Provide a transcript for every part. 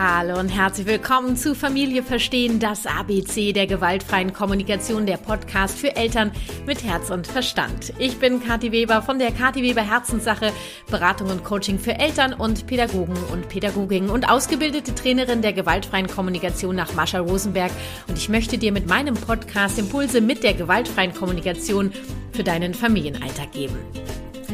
Hallo und herzlich willkommen zu Familie Verstehen, das ABC der gewaltfreien Kommunikation, der Podcast für Eltern mit Herz und Verstand. Ich bin Kathi Weber von der Kathi Weber Herzenssache, Beratung und Coaching für Eltern und Pädagogen und Pädagoginnen und ausgebildete Trainerin der gewaltfreien Kommunikation nach Mascha Rosenberg. Und ich möchte dir mit meinem Podcast Impulse mit der gewaltfreien Kommunikation für deinen Familienalltag geben.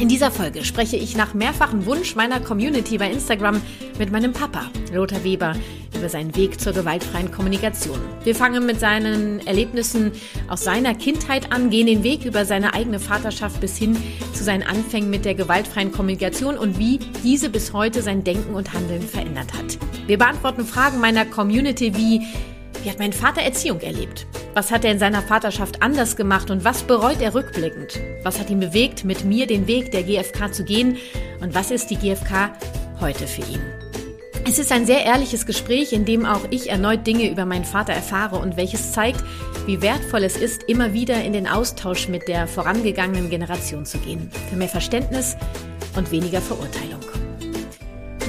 In dieser Folge spreche ich nach mehrfachen Wunsch meiner Community bei Instagram mit meinem Papa, Lothar Weber, über seinen Weg zur gewaltfreien Kommunikation. Wir fangen mit seinen Erlebnissen aus seiner Kindheit an, gehen den Weg über seine eigene Vaterschaft bis hin zu seinen Anfängen mit der gewaltfreien Kommunikation und wie diese bis heute sein Denken und Handeln verändert hat. Wir beantworten Fragen meiner Community wie, wie hat mein Vater Erziehung erlebt? Was hat er in seiner Vaterschaft anders gemacht und was bereut er rückblickend? Was hat ihn bewegt, mit mir den Weg der GfK zu gehen und was ist die GfK heute für ihn? Es ist ein sehr ehrliches Gespräch, in dem auch ich erneut Dinge über meinen Vater erfahre und welches zeigt, wie wertvoll es ist, immer wieder in den Austausch mit der vorangegangenen Generation zu gehen. Für mehr Verständnis und weniger Verurteilung.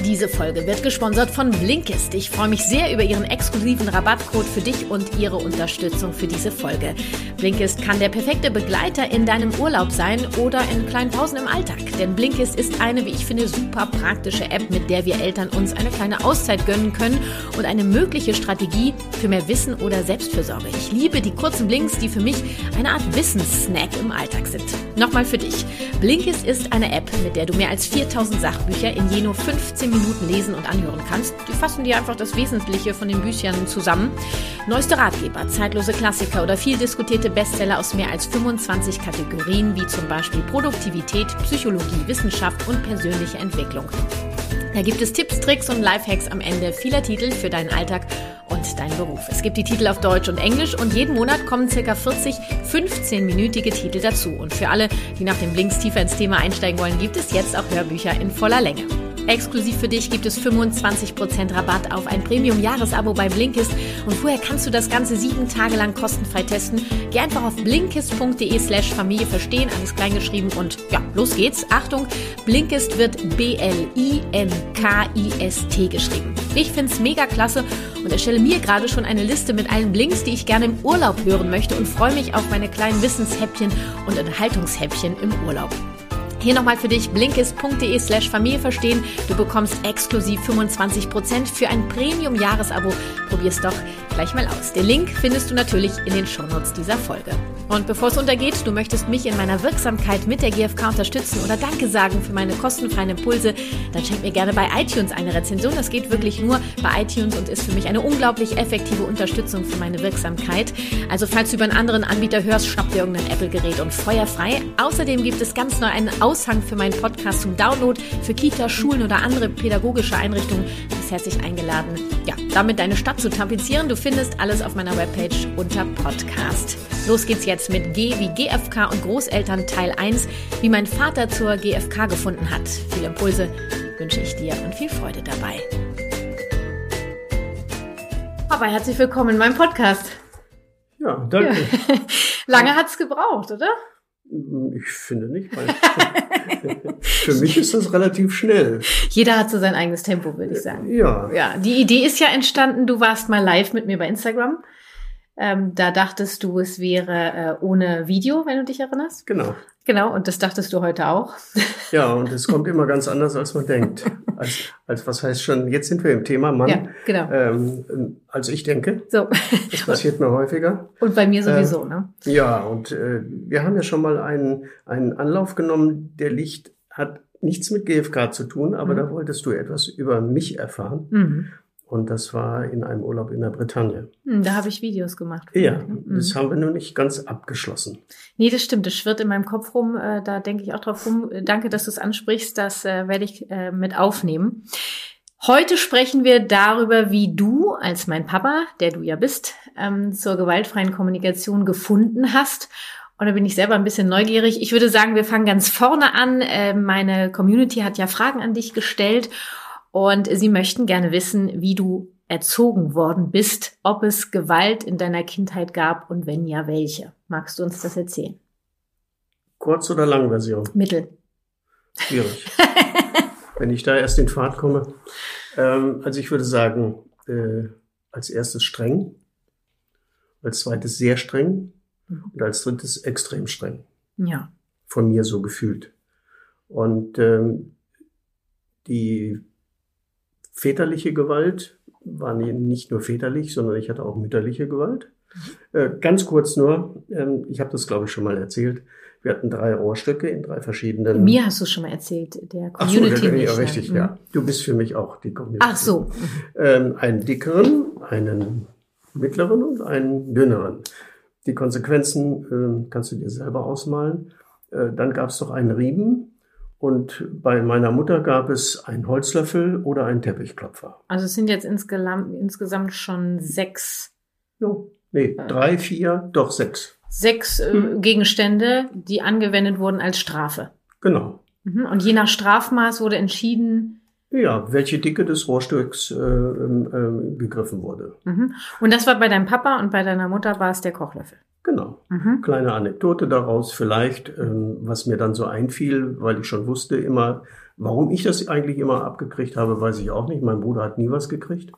Diese Folge wird gesponsert von Blinkist. Ich freue mich sehr über Ihren exklusiven Rabattcode für dich und Ihre Unterstützung für diese Folge. Blinkist kann der perfekte Begleiter in deinem Urlaub sein oder in kleinen Pausen im Alltag. Denn Blinkist ist eine, wie ich finde, super praktische App, mit der wir Eltern uns eine kleine Auszeit gönnen können und eine mögliche Strategie für mehr Wissen oder Selbstfürsorge. Ich liebe die kurzen Blinks, die für mich eine Art Wissenssnack im Alltag sind. Nochmal für dich. Blinkist ist eine App, mit der du mehr als 4000 Sachbücher in je nur 15 Minuten lesen und anhören kannst. Die fassen dir einfach das Wesentliche von den Büchern zusammen. Neueste Ratgeber, zeitlose Klassiker oder viel diskutierte Bestseller aus mehr als 25 Kategorien, wie zum Beispiel Produktivität, Psychologie, Wissenschaft und persönliche Entwicklung. Da gibt es Tipps, Tricks und Lifehacks am Ende vieler Titel für deinen Alltag und deinen Beruf. Es gibt die Titel auf Deutsch und Englisch und jeden Monat kommen circa 40 15-minütige Titel dazu. Und für alle, die nach dem Blinks tiefer ins Thema einsteigen wollen, gibt es jetzt auch Hörbücher in voller Länge. Exklusiv für dich gibt es 25% Rabatt auf ein Premium-Jahresabo bei Blinkist und vorher kannst du das Ganze sieben Tage lang kostenfrei testen. Geh einfach auf blinkist.de slash Familie verstehen, alles kleingeschrieben und ja, los geht's. Achtung, Blinkist wird B-L-I-N-K-I-S-T geschrieben. Ich find's mega klasse und erstelle mir gerade schon eine Liste mit allen Blinks, die ich gerne im Urlaub hören möchte und freue mich auf meine kleinen Wissenshäppchen und Unterhaltungshäppchen im Urlaub. Hier nochmal für dich blinkist.de slash Familie verstehen. Du bekommst exklusiv 25% für ein Premium-Jahresabo. Probier's doch gleich mal aus. Den Link findest du natürlich in den Shownotes dieser Folge. Und bevor es untergeht, du möchtest mich in meiner Wirksamkeit mit der GfK unterstützen oder Danke sagen für meine kostenfreien Impulse, dann schenk mir gerne bei iTunes eine Rezension. Das geht wirklich nur bei iTunes und ist für mich eine unglaublich effektive Unterstützung für meine Wirksamkeit. Also falls du über einen anderen Anbieter hörst, schnapp dir irgendein Apple-Gerät und feuerfrei. Außerdem gibt es ganz neu einen Aushang für meinen Podcast zum Download für Kita, Schulen oder andere pädagogische Einrichtungen. Du bist herzlich eingeladen, ja, damit deine Stadt zu tapezieren. Du findest alles auf meiner Webpage unter Podcast. Los geht's jetzt mit G wie GFK und Großeltern Teil 1, wie mein Vater zur GFK gefunden hat. Viele Impulse wünsche ich dir und viel Freude dabei. Aber herzlich willkommen in meinem Podcast. Ja, danke. Ja. Lange hat's gebraucht, oder? Ich finde nicht. für mich ist das relativ schnell. Jeder hat so sein eigenes Tempo, würde ich sagen. Ja. Ja, die Idee ist ja entstanden, du warst mal live mit mir bei Instagram. Ähm, da dachtest du, es wäre äh, ohne Video, wenn du dich erinnerst. Genau. Genau, und das dachtest du heute auch. Ja, und es kommt immer ganz anders, als man denkt. Als, als was heißt schon, jetzt sind wir im Thema Mann. Ja, genau. Ähm, als ich denke. So. Das passiert mir häufiger. Und bei mir sowieso, äh, ne? Ja, und äh, wir haben ja schon mal einen, einen Anlauf genommen, der Licht hat nichts mit GFK zu tun, aber mhm. da wolltest du etwas über mich erfahren. Mhm. Und das war in einem Urlaub in der Bretagne. Hm, da habe ich Videos gemacht. Ja, mhm. das haben wir nur nicht ganz abgeschlossen. Nee, das stimmt. Das schwirrt in meinem Kopf rum. Äh, da denke ich auch drauf rum. Danke, dass du es ansprichst. Das äh, werde ich äh, mit aufnehmen. Heute sprechen wir darüber, wie du als mein Papa, der du ja bist, ähm, zur gewaltfreien Kommunikation gefunden hast. Und da bin ich selber ein bisschen neugierig. Ich würde sagen, wir fangen ganz vorne an. Meine Community hat ja Fragen an dich gestellt. Und sie möchten gerne wissen, wie du erzogen worden bist, ob es Gewalt in deiner Kindheit gab und wenn ja, welche. Magst du uns das erzählen? Kurz- oder Langversion? Mittel. Schwierig. wenn ich da erst in Fahrt komme. Ähm, also ich würde sagen, äh, als erstes streng, als zweites sehr streng und als drittes extrem streng. Ja. Von mir so gefühlt. Und ähm, die väterliche Gewalt war nicht nur väterlich, sondern ich hatte auch mütterliche Gewalt. Mhm. Äh, ganz kurz nur, ähm, ich habe das glaube ich schon mal erzählt. Wir hatten drei Rohrstöcke in drei verschiedenen. Mir hast du schon mal erzählt, der Community. Ach so, der, ja, richtig, mhm. ja. Du bist für mich auch die Community. Ach so. Ähm, einen dickeren, einen mittleren und einen dünneren. Die Konsequenzen äh, kannst du dir selber ausmalen. Äh, dann gab es doch einen Riemen, und bei meiner Mutter gab es einen Holzlöffel oder einen Teppichklopfer. Also es sind jetzt insgesamt, schon sechs. Jo, nee, äh, drei, vier, doch sechs. Sechs äh, hm. Gegenstände, die angewendet wurden als Strafe. Genau. Mhm. Und je nach Strafmaß wurde entschieden. Ja, welche Dicke des Rohrstücks äh, äh, gegriffen wurde. Mhm. Und das war bei deinem Papa und bei deiner Mutter war es der Kochlöffel. Genau. Mhm. Kleine Anekdote daraus vielleicht, ähm, was mir dann so einfiel, weil ich schon wusste immer, warum ich das eigentlich immer abgekriegt habe, weiß ich auch nicht. Mein Bruder hat nie was gekriegt.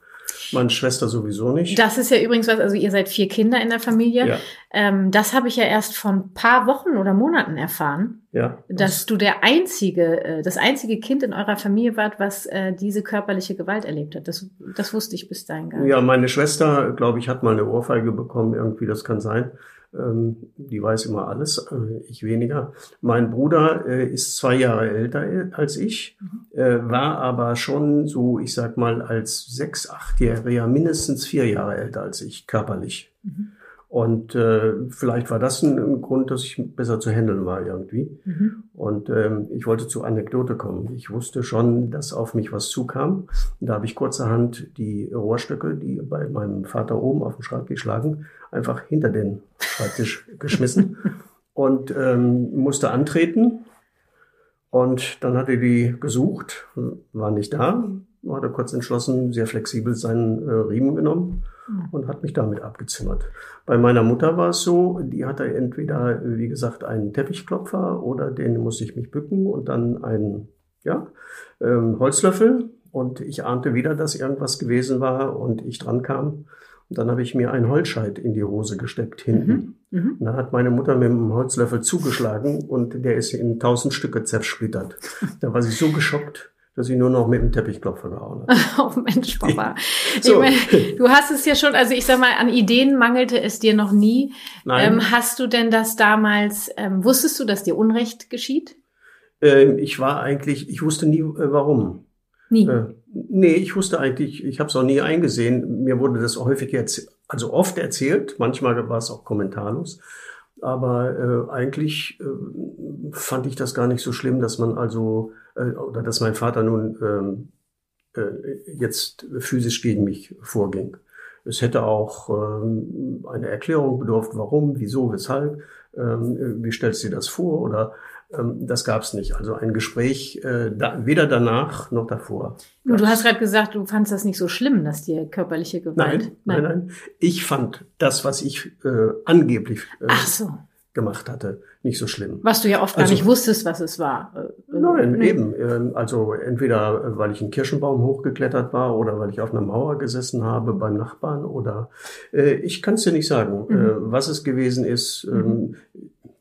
Meine Schwester sowieso nicht. Das ist ja übrigens was, also ihr seid vier Kinder in der Familie. Ja. Ähm, das habe ich ja erst vor ein paar Wochen oder Monaten erfahren. Ja. Dass du der einzige, äh, das einzige Kind in eurer Familie wart, was äh, diese körperliche Gewalt erlebt hat. Das, das wusste ich bis dahin gar nicht. Ja, meine Schwester, glaube ich, hat mal eine Ohrfeige bekommen, irgendwie, das kann sein. Ähm, die weiß immer alles, äh, ich weniger. Mein Bruder äh, ist zwei Jahre älter als ich, mhm. äh, war aber schon so, ich sag mal, als sechs, achtjähriger mindestens vier Jahre älter als ich, körperlich. Mhm. Und äh, vielleicht war das ein, ein, Grund, dass ich besser zu handeln war irgendwie. Mhm. Und ähm, ich wollte zur Anekdote kommen. Ich wusste schon, dass auf mich was zukam. Und da habe ich kurzerhand die Rohrstöcke, die bei meinem Vater oben auf dem Schreibtisch lagen, einfach hinter den Schreibtisch geschmissen und ähm, musste antreten. Und dann hat er die gesucht, war nicht da, hat er kurz entschlossen, sehr flexibel seinen äh, Riemen genommen hm. und hat mich damit abgezimmert. Bei meiner Mutter war es so, die hatte entweder, wie gesagt, einen Teppichklopfer oder den musste ich mich bücken und dann einen ja, ähm, Holzlöffel. Und ich ahnte wieder, dass irgendwas gewesen war und ich dran kam. Und dann habe ich mir einen Holzscheit in die Hose gesteckt hinten. Mhm. Mhm. Und dann hat meine Mutter mit dem Holzlöffel zugeschlagen und der ist in tausend Stücke zersplittert. Da war sie so geschockt, dass sie nur noch mit dem Teppichklopfer gehauen hat. oh Mensch, Papa. so. meine, du hast es ja schon, also ich sag mal, an Ideen mangelte es dir noch nie. Nein. Ähm, hast du denn das damals, ähm, wusstest du, dass dir Unrecht geschieht? Ähm, ich war eigentlich, ich wusste nie, äh, warum. Nie? Äh, nee, ich wusste eigentlich, ich habe es auch nie eingesehen. Mir wurde das häufig jetzt, also oft erzählt, manchmal war es auch kommentarlos. Aber äh, eigentlich äh, fand ich das gar nicht so schlimm, dass man also äh, oder dass mein Vater nun ähm, äh, jetzt physisch gegen mich vorging. Es hätte auch ähm, eine Erklärung bedurft, warum, wieso, weshalb. Ähm, wie stellst du dir das vor? Oder das gab es nicht. Also ein Gespräch äh, da, weder danach noch davor. Du hast gerade gesagt, du fandst das nicht so schlimm, dass dir körperliche Gewalt. Nein, nein, nein. nein. Ich fand das, was ich äh, angeblich äh, so. gemacht hatte, nicht so schlimm. Was du ja oft also, gar nicht wusstest, was es war. Äh, äh, nein, nee. eben. Ähm, also entweder weil ich einen Kirschenbaum hochgeklettert war oder weil ich auf einer Mauer gesessen habe beim Nachbarn oder ich kann es dir nicht sagen, mhm. was es gewesen ist. Ähm, mhm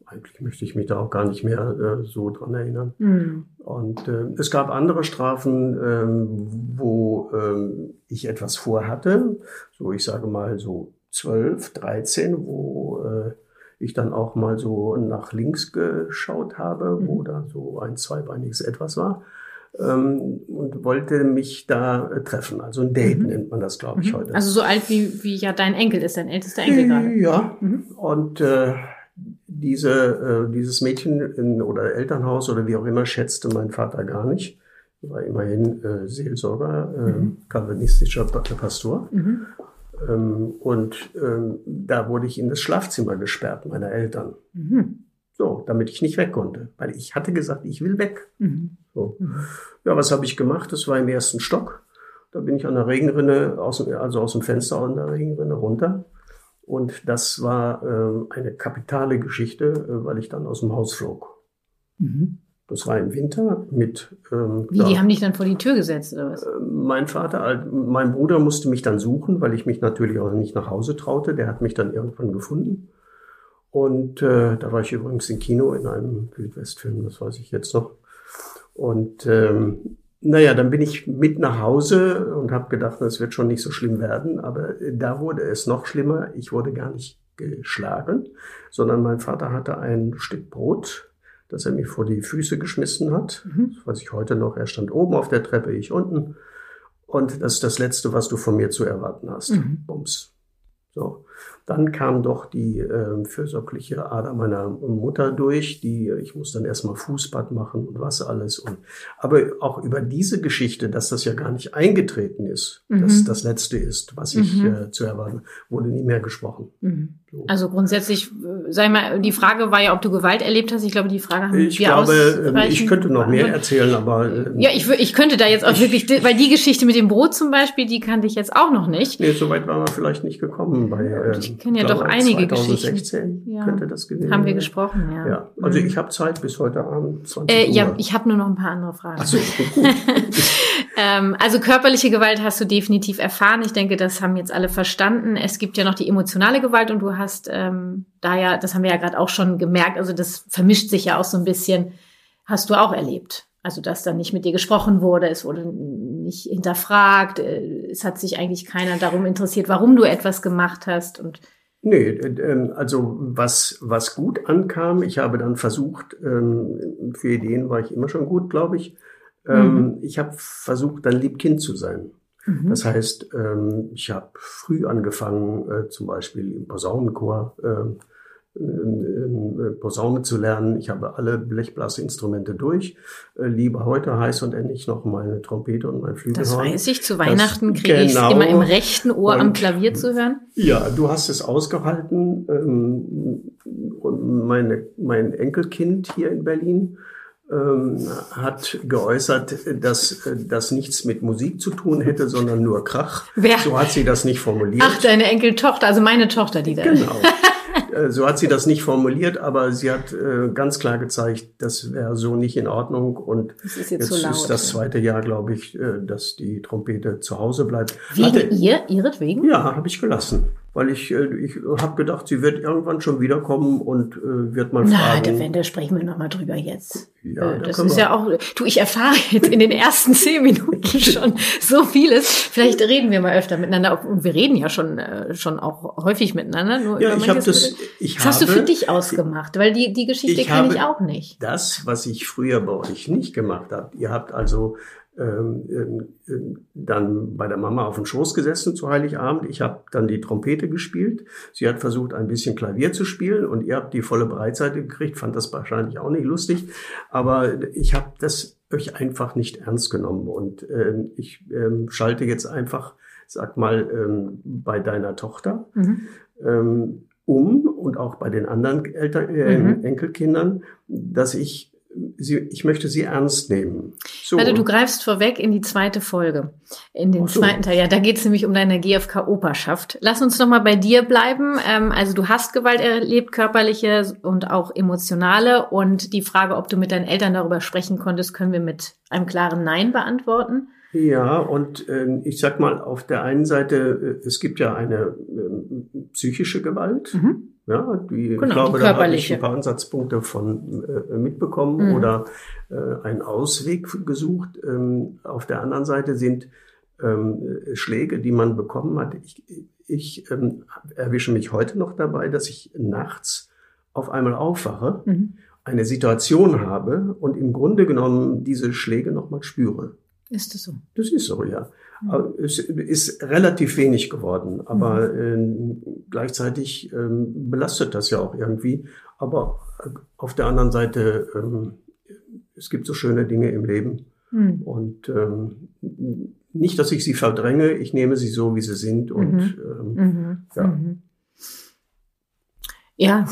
eigentlich möchte ich mich da auch gar nicht mehr äh, so dran erinnern. Mhm. Und äh, es gab andere Strafen, ähm, wo ähm, ich etwas vorhatte, so ich sage mal so 12, 13, wo äh, ich dann auch mal so nach links geschaut habe, mhm. wo da so ein zweibeiniges Etwas war. Ähm, und wollte mich da äh, treffen. Also ein Date mhm. nennt man das, glaube ich, mhm. heute. Also so alt wie, wie ja dein Enkel ist, dein ältester Enkel gerade. Ja, mhm. und äh, diese, äh, dieses Mädchen in, oder Elternhaus oder wie auch immer schätzte mein Vater gar nicht. Er war immerhin äh, Seelsorger, äh, mhm. kalvinistischer Pastor. Mhm. Ähm, und ähm, da wurde ich in das Schlafzimmer gesperrt meiner Eltern. Mhm. So, damit ich nicht weg konnte. Weil ich hatte gesagt, ich will weg. Mhm. So. Mhm. Ja, was habe ich gemacht? Das war im ersten Stock. Da bin ich an der Regenrinne, aus, also aus dem Fenster an der Regenrinne runter und das war äh, eine kapitale Geschichte, äh, weil ich dann aus dem Haus flog. Mhm. Das war im Winter mit. Ähm, Wie, die haben dich dann vor die Tür gesetzt oder was? Äh, mein Vater, mein Bruder musste mich dann suchen, weil ich mich natürlich auch nicht nach Hause traute. Der hat mich dann irgendwann gefunden. Und äh, da war ich übrigens im Kino in einem Wildwestfilm, das weiß ich jetzt noch. Und ähm, naja, dann bin ich mit nach Hause und habe gedacht, es wird schon nicht so schlimm werden. Aber da wurde es noch schlimmer. Ich wurde gar nicht geschlagen, sondern mein Vater hatte ein Stück Brot, das er mir vor die Füße geschmissen hat. Mhm. Das weiß ich heute noch. Er stand oben auf der Treppe, ich unten. Und das ist das Letzte, was du von mir zu erwarten hast. Mhm. Bums. So. Dann kam doch die äh, fürsorgliche Ader meiner Mutter durch, die ich muss dann erstmal Fußbad machen und was alles. Und, aber auch über diese Geschichte, dass das ja gar nicht eingetreten ist, mhm. dass das Letzte ist, was ich mhm. äh, zu erwarten, wurde nie mehr gesprochen. Mhm. So. Also grundsätzlich, äh, sag ich mal, die Frage war ja, ob du Gewalt erlebt hast. Ich glaube, die Frage haben ich wir glaube, ähm, Ich könnte noch mehr erzählen, aber äh, ja, ich, ich könnte da jetzt auch ich, wirklich, weil die Geschichte mit dem Brot zum Beispiel, die kannte ich jetzt auch noch nicht. Nee, so weit waren wir vielleicht nicht gekommen. Bei, äh, ich kenne ja doch einige 2016 Geschichten. Ja. könnte das gewesen Haben wir gesprochen, ja. ja. Also mhm. ich habe Zeit bis heute Abend 20 äh, Uhr. Ja, ich habe nur noch ein paar andere Fragen. Ach so, gut. ähm, also körperliche Gewalt hast du definitiv erfahren. Ich denke, das haben jetzt alle verstanden. Es gibt ja noch die emotionale Gewalt und du hast ähm, da ja, das haben wir ja gerade auch schon gemerkt, also das vermischt sich ja auch so ein bisschen, hast du auch erlebt. Also, dass dann nicht mit dir gesprochen wurde, es wurde nicht hinterfragt, äh, es hat sich eigentlich keiner darum interessiert, warum du etwas gemacht hast und Nee, ähm, also was, was gut ankam, ich habe dann versucht, ähm, für Ideen war ich immer schon gut, glaube ich. Ähm, mhm. Ich habe versucht, dann Liebkind zu sein. Mhm. Das heißt, ich habe früh angefangen, äh, zum Beispiel im Posaunenchor Posaune zu lernen. Ich habe alle Blechblasinstrumente durch. Äh, liebe heute heiß und endlich noch meine Trompete und mein Flügelhorn. Das weiß ich. Zu Weihnachten kriege ich es genau. immer im rechten Ohr und, am Klavier zu hören. Ja, du hast es ausgehalten. Ähm, meine, mein Enkelkind hier in Berlin ähm, hat geäußert, dass äh, das nichts mit Musik zu tun hätte, sondern nur Krach. Wer? So hat sie das nicht formuliert. Ach, deine Enkeltochter, also meine Tochter, die da. Genau. Äh, so hat sie das nicht formuliert, aber sie hat äh, ganz klar gezeigt, das wäre so nicht in Ordnung. Und das ist jetzt, jetzt laut, ist das zweite Jahr, glaube ich, äh, dass die Trompete zu Hause bleibt. Wegen Hatte, ihr, ihretwegen? Ja, habe ich gelassen weil ich, äh, ich habe gedacht, sie wird irgendwann schon wiederkommen und äh, wird mal Na, fragen. Na, da, da sprechen wir nochmal drüber jetzt. Ja, äh, das ist ja auch, du, ich erfahre jetzt in den ersten zehn Minuten schon so vieles. Vielleicht reden wir mal öfter miteinander. Und wir reden ja schon, äh, schon auch häufig miteinander. Nur ja, ich habe das, ich das hast du für dich ausgemacht, weil die, die Geschichte kenne ich auch nicht. Das, was ich früher bei euch nicht gemacht habe. Ihr habt also ähm, ähm, dann bei der Mama auf dem Schoß gesessen zu Heiligabend. Ich habe dann die Trompete gespielt. Sie hat versucht, ein bisschen Klavier zu spielen und ihr habt die volle Breitseite gekriegt. Fand das wahrscheinlich auch nicht lustig. Aber ich habe das euch einfach nicht ernst genommen. Und ähm, ich ähm, schalte jetzt einfach, sag mal, ähm, bei deiner Tochter mhm. ähm, um und auch bei den anderen Eltern, äh, mhm. Enkelkindern, dass ich sie, ich möchte sie ernst nehmen. So. Also du greifst vorweg in die zweite Folge, in den so. zweiten Teil. Ja, da geht es nämlich um deine GfK-Operschaft. Lass uns noch mal bei dir bleiben. Ähm, also du hast Gewalt erlebt, körperliche und auch emotionale. Und die Frage, ob du mit deinen Eltern darüber sprechen konntest, können wir mit einem klaren Nein beantworten. Ja, und äh, ich sag mal, auf der einen Seite, äh, es gibt ja eine äh, psychische Gewalt. Mhm. Ja, die, genau, ich glaube, da habe ich ein paar Ansatzpunkte von äh, mitbekommen mhm. oder äh, einen Ausweg gesucht. Ähm, auf der anderen Seite sind ähm, Schläge, die man bekommen hat. Ich, ich ähm, erwische mich heute noch dabei, dass ich nachts auf einmal aufwache, mhm. eine Situation habe und im Grunde genommen diese Schläge nochmal spüre. Ist das so? Das ist so, ja. Mhm. Es ist relativ wenig geworden, aber mhm. äh, gleichzeitig ähm, belastet das ja auch irgendwie. Aber äh, auf der anderen Seite, ähm, es gibt so schöne Dinge im Leben. Mhm. Und ähm, nicht, dass ich sie verdränge, ich nehme sie so, wie sie sind. Und mhm. ähm, mhm. ja. Mhm. Ja.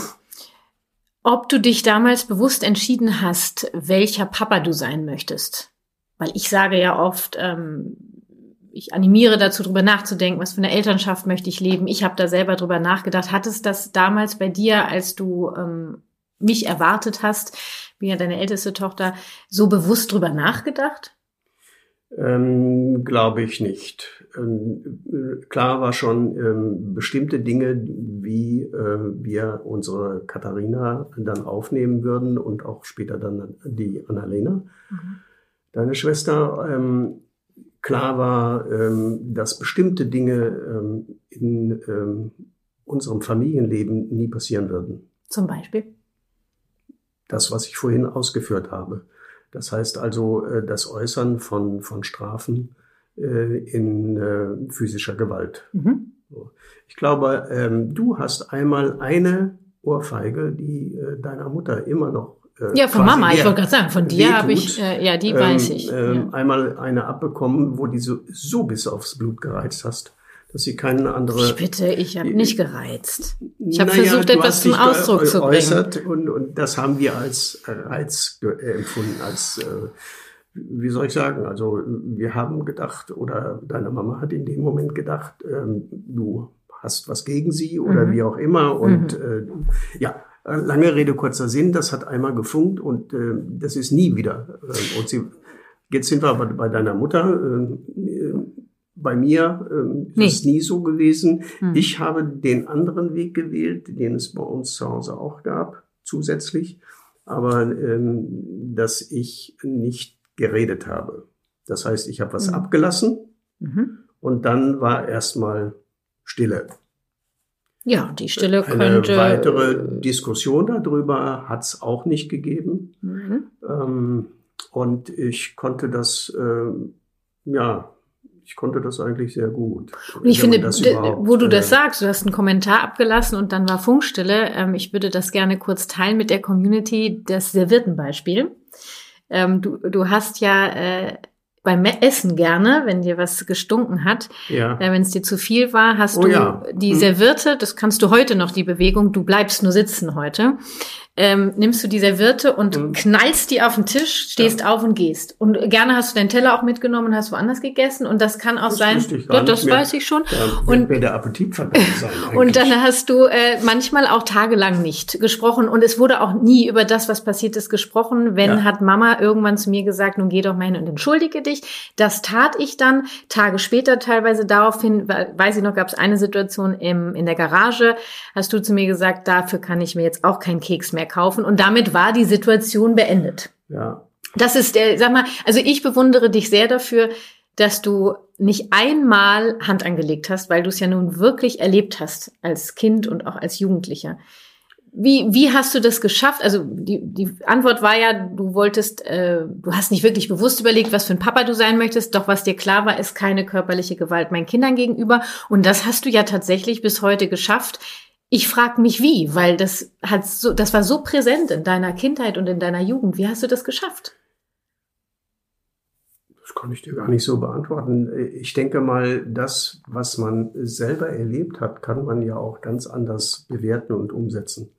Ob du dich damals bewusst entschieden hast, welcher Papa du sein möchtest? Weil ich sage ja oft, ähm, ich animiere dazu, drüber nachzudenken, was für eine Elternschaft möchte ich leben. Ich habe da selber drüber nachgedacht. Hat es das damals bei dir, als du ähm, mich erwartet hast, wie ja deine älteste Tochter, so bewusst drüber nachgedacht? Ähm, Glaube ich nicht. Ähm, klar war schon ähm, bestimmte Dinge, wie äh, wir unsere Katharina dann aufnehmen würden und auch später dann die Annalena, mhm. Deine Schwester. Ähm, klar war, ähm, dass bestimmte Dinge ähm, in unserem Familienleben nie passieren würden. Zum Beispiel? Das, was ich vorhin ausgeführt habe. Das heißt also äh, das Äußern von, von Strafen äh, in äh, physischer Gewalt. Mhm. Ich glaube, ähm, du hast einmal eine Ohrfeige, die äh, deiner Mutter immer noch. Äh, ja, von Mama, ich wollte gerade sagen, von dir habe ich, äh, ja, die ähm, weiß ich. Ähm, ja. Einmal eine abbekommen, wo die so, so bis aufs Blut gereizt hast dass sie keine andere. Ich bitte, ich habe nicht gereizt. Ich habe naja, versucht, etwas zum Ausdruck zu bringen. Und, und das haben wir als Reiz empfunden, als äh, wie soll ich sagen? Also wir haben gedacht, oder deine Mama hat in dem Moment gedacht, ähm, du hast was gegen sie oder mhm. wie auch immer. Und mhm. äh, ja, lange Rede, kurzer Sinn, das hat einmal gefunkt und äh, das ist nie wieder. Äh, und sie, jetzt sind wir aber bei deiner Mutter. Äh, bei mir nee. ist es nie so gewesen. Hm. Ich habe den anderen Weg gewählt, den es bei uns zu Hause auch gab, zusätzlich, aber ähm, dass ich nicht geredet habe. Das heißt, ich habe was hm. abgelassen mhm. und dann war erstmal Stille. Ja, die Stille könnte. Eine weitere Diskussion darüber hat es auch nicht gegeben. Mhm. Ähm, und ich konnte das, äh, ja, ich konnte das eigentlich sehr gut. Und ich finde, wo du das äh, sagst, du hast einen Kommentar abgelassen und dann war Funkstille. Ähm, ich würde das gerne kurz teilen mit der Community, das Serviertenbeispiel. Ähm, du, du hast ja äh, beim Essen gerne, wenn dir was gestunken hat. Ja. Äh, wenn es dir zu viel war, hast oh, du ja. die hm. Serviette, das kannst du heute noch, die Bewegung, du bleibst nur sitzen heute ähm, nimmst du die Serviette und mhm. knallst die auf den Tisch, stehst ja. auf und gehst. Und gerne hast du deinen Teller auch mitgenommen und hast woanders gegessen. Und das kann auch das sein. Ja, das weiß ich schon. Da und mir der Appetit sein. Eigentlich. Und dann hast du äh, manchmal auch tagelang nicht gesprochen. Und es wurde auch nie über das, was passiert ist, gesprochen. Wenn ja. hat Mama irgendwann zu mir gesagt, nun geh doch mal hin und entschuldige dich. Das tat ich dann. Tage später teilweise daraufhin, weiß ich noch, gab es eine Situation im, in der Garage. Hast du zu mir gesagt, dafür kann ich mir jetzt auch keinen Keks mehr mehr kaufen. Und damit war die Situation beendet. Ja. Das ist der, sag mal, also ich bewundere dich sehr dafür, dass du nicht einmal Hand angelegt hast, weil du es ja nun wirklich erlebt hast als Kind und auch als Jugendlicher. Wie, wie hast du das geschafft? Also die, die Antwort war ja, du wolltest, äh, du hast nicht wirklich bewusst überlegt, was für ein Papa du sein möchtest, doch was dir klar war, ist keine körperliche Gewalt meinen Kindern gegenüber. Und das hast du ja tatsächlich bis heute geschafft. Ich frage mich wie, weil das hat so, das war so präsent in deiner Kindheit und in deiner Jugend. Wie hast du das geschafft? Das kann ich dir gar nicht so beantworten. Ich denke mal, das, was man selber erlebt hat, kann man ja auch ganz anders bewerten und umsetzen.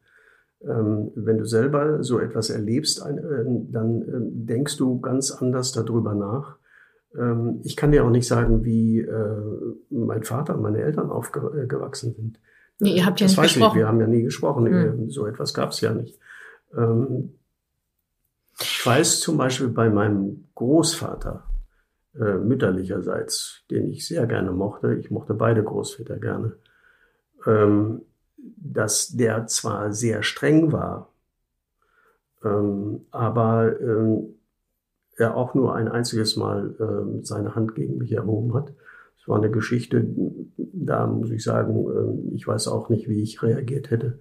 Ähm, wenn du selber so etwas erlebst, äh, dann ähm, denkst du ganz anders darüber nach. Ähm, ich kann dir auch nicht sagen, wie äh, mein Vater und meine Eltern aufgewachsen sind. Nee, ihr habt ja das nicht gesprochen. Ich, wir haben ja nie gesprochen. Mhm. So etwas gab es ja nicht. Ähm, ich weiß zum Beispiel bei meinem Großvater, äh, mütterlicherseits, den ich sehr gerne mochte, ich mochte beide Großväter gerne, ähm, dass der zwar sehr streng war, ähm, aber ähm, er auch nur ein einziges Mal äh, seine Hand gegen mich erhoben hat es war eine Geschichte, da muss ich sagen, ähm, ich weiß auch nicht, wie ich reagiert hätte.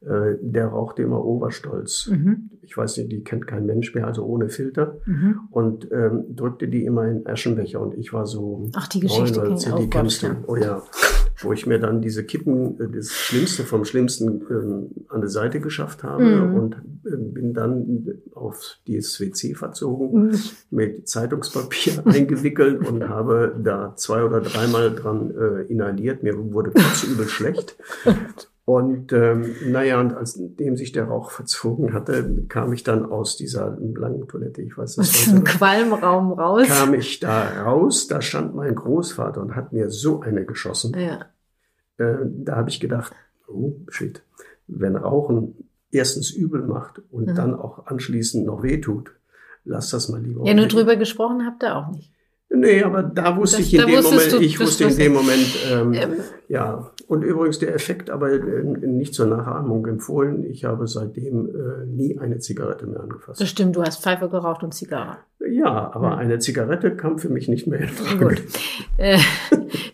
Äh, der rauchte immer Oberstolz. Mhm. Ich weiß nicht, die kennt kein Mensch mehr, also ohne Filter. Mhm. Und ähm, drückte die immer in Aschenbecher. Und ich war so. Ach, die Geschichte neun, die auch kennst du. Oh ja. Wo ich mir dann diese Kippen, äh, das Schlimmste vom Schlimmsten ähm, an der Seite geschafft habe mhm. und äh, bin dann auf dieses WC verzogen, mhm. mit Zeitungspapier eingewickelt und habe da zwei oder dreimal dran äh, inhaliert. Mir wurde kurz übel schlecht. Und ähm, naja, und als dem sich der Rauch verzogen hatte, kam ich dann aus dieser langen Toilette, ich weiß nicht. Aus dem Qualmraum raus? Kam ich da raus, da stand mein Großvater und hat mir so eine geschossen. Ja. Äh, da habe ich gedacht, oh shit, wenn Rauchen erstens übel macht und mhm. dann auch anschließend noch wehtut, lass das mal lieber. Ja, nur drüber gesprochen habt ihr auch nicht. Nee, aber da wusste das, ich in dem Moment, du, ich wusste in dem Moment, ähm, ähm, ja. Und übrigens der Effekt aber äh, nicht zur Nachahmung empfohlen. Ich habe seitdem äh, nie eine Zigarette mehr angefasst. Das stimmt, du hast Pfeife geraucht und Zigarre. Ja, aber hm. eine Zigarette kam für mich nicht mehr in Frage. Gut. Äh,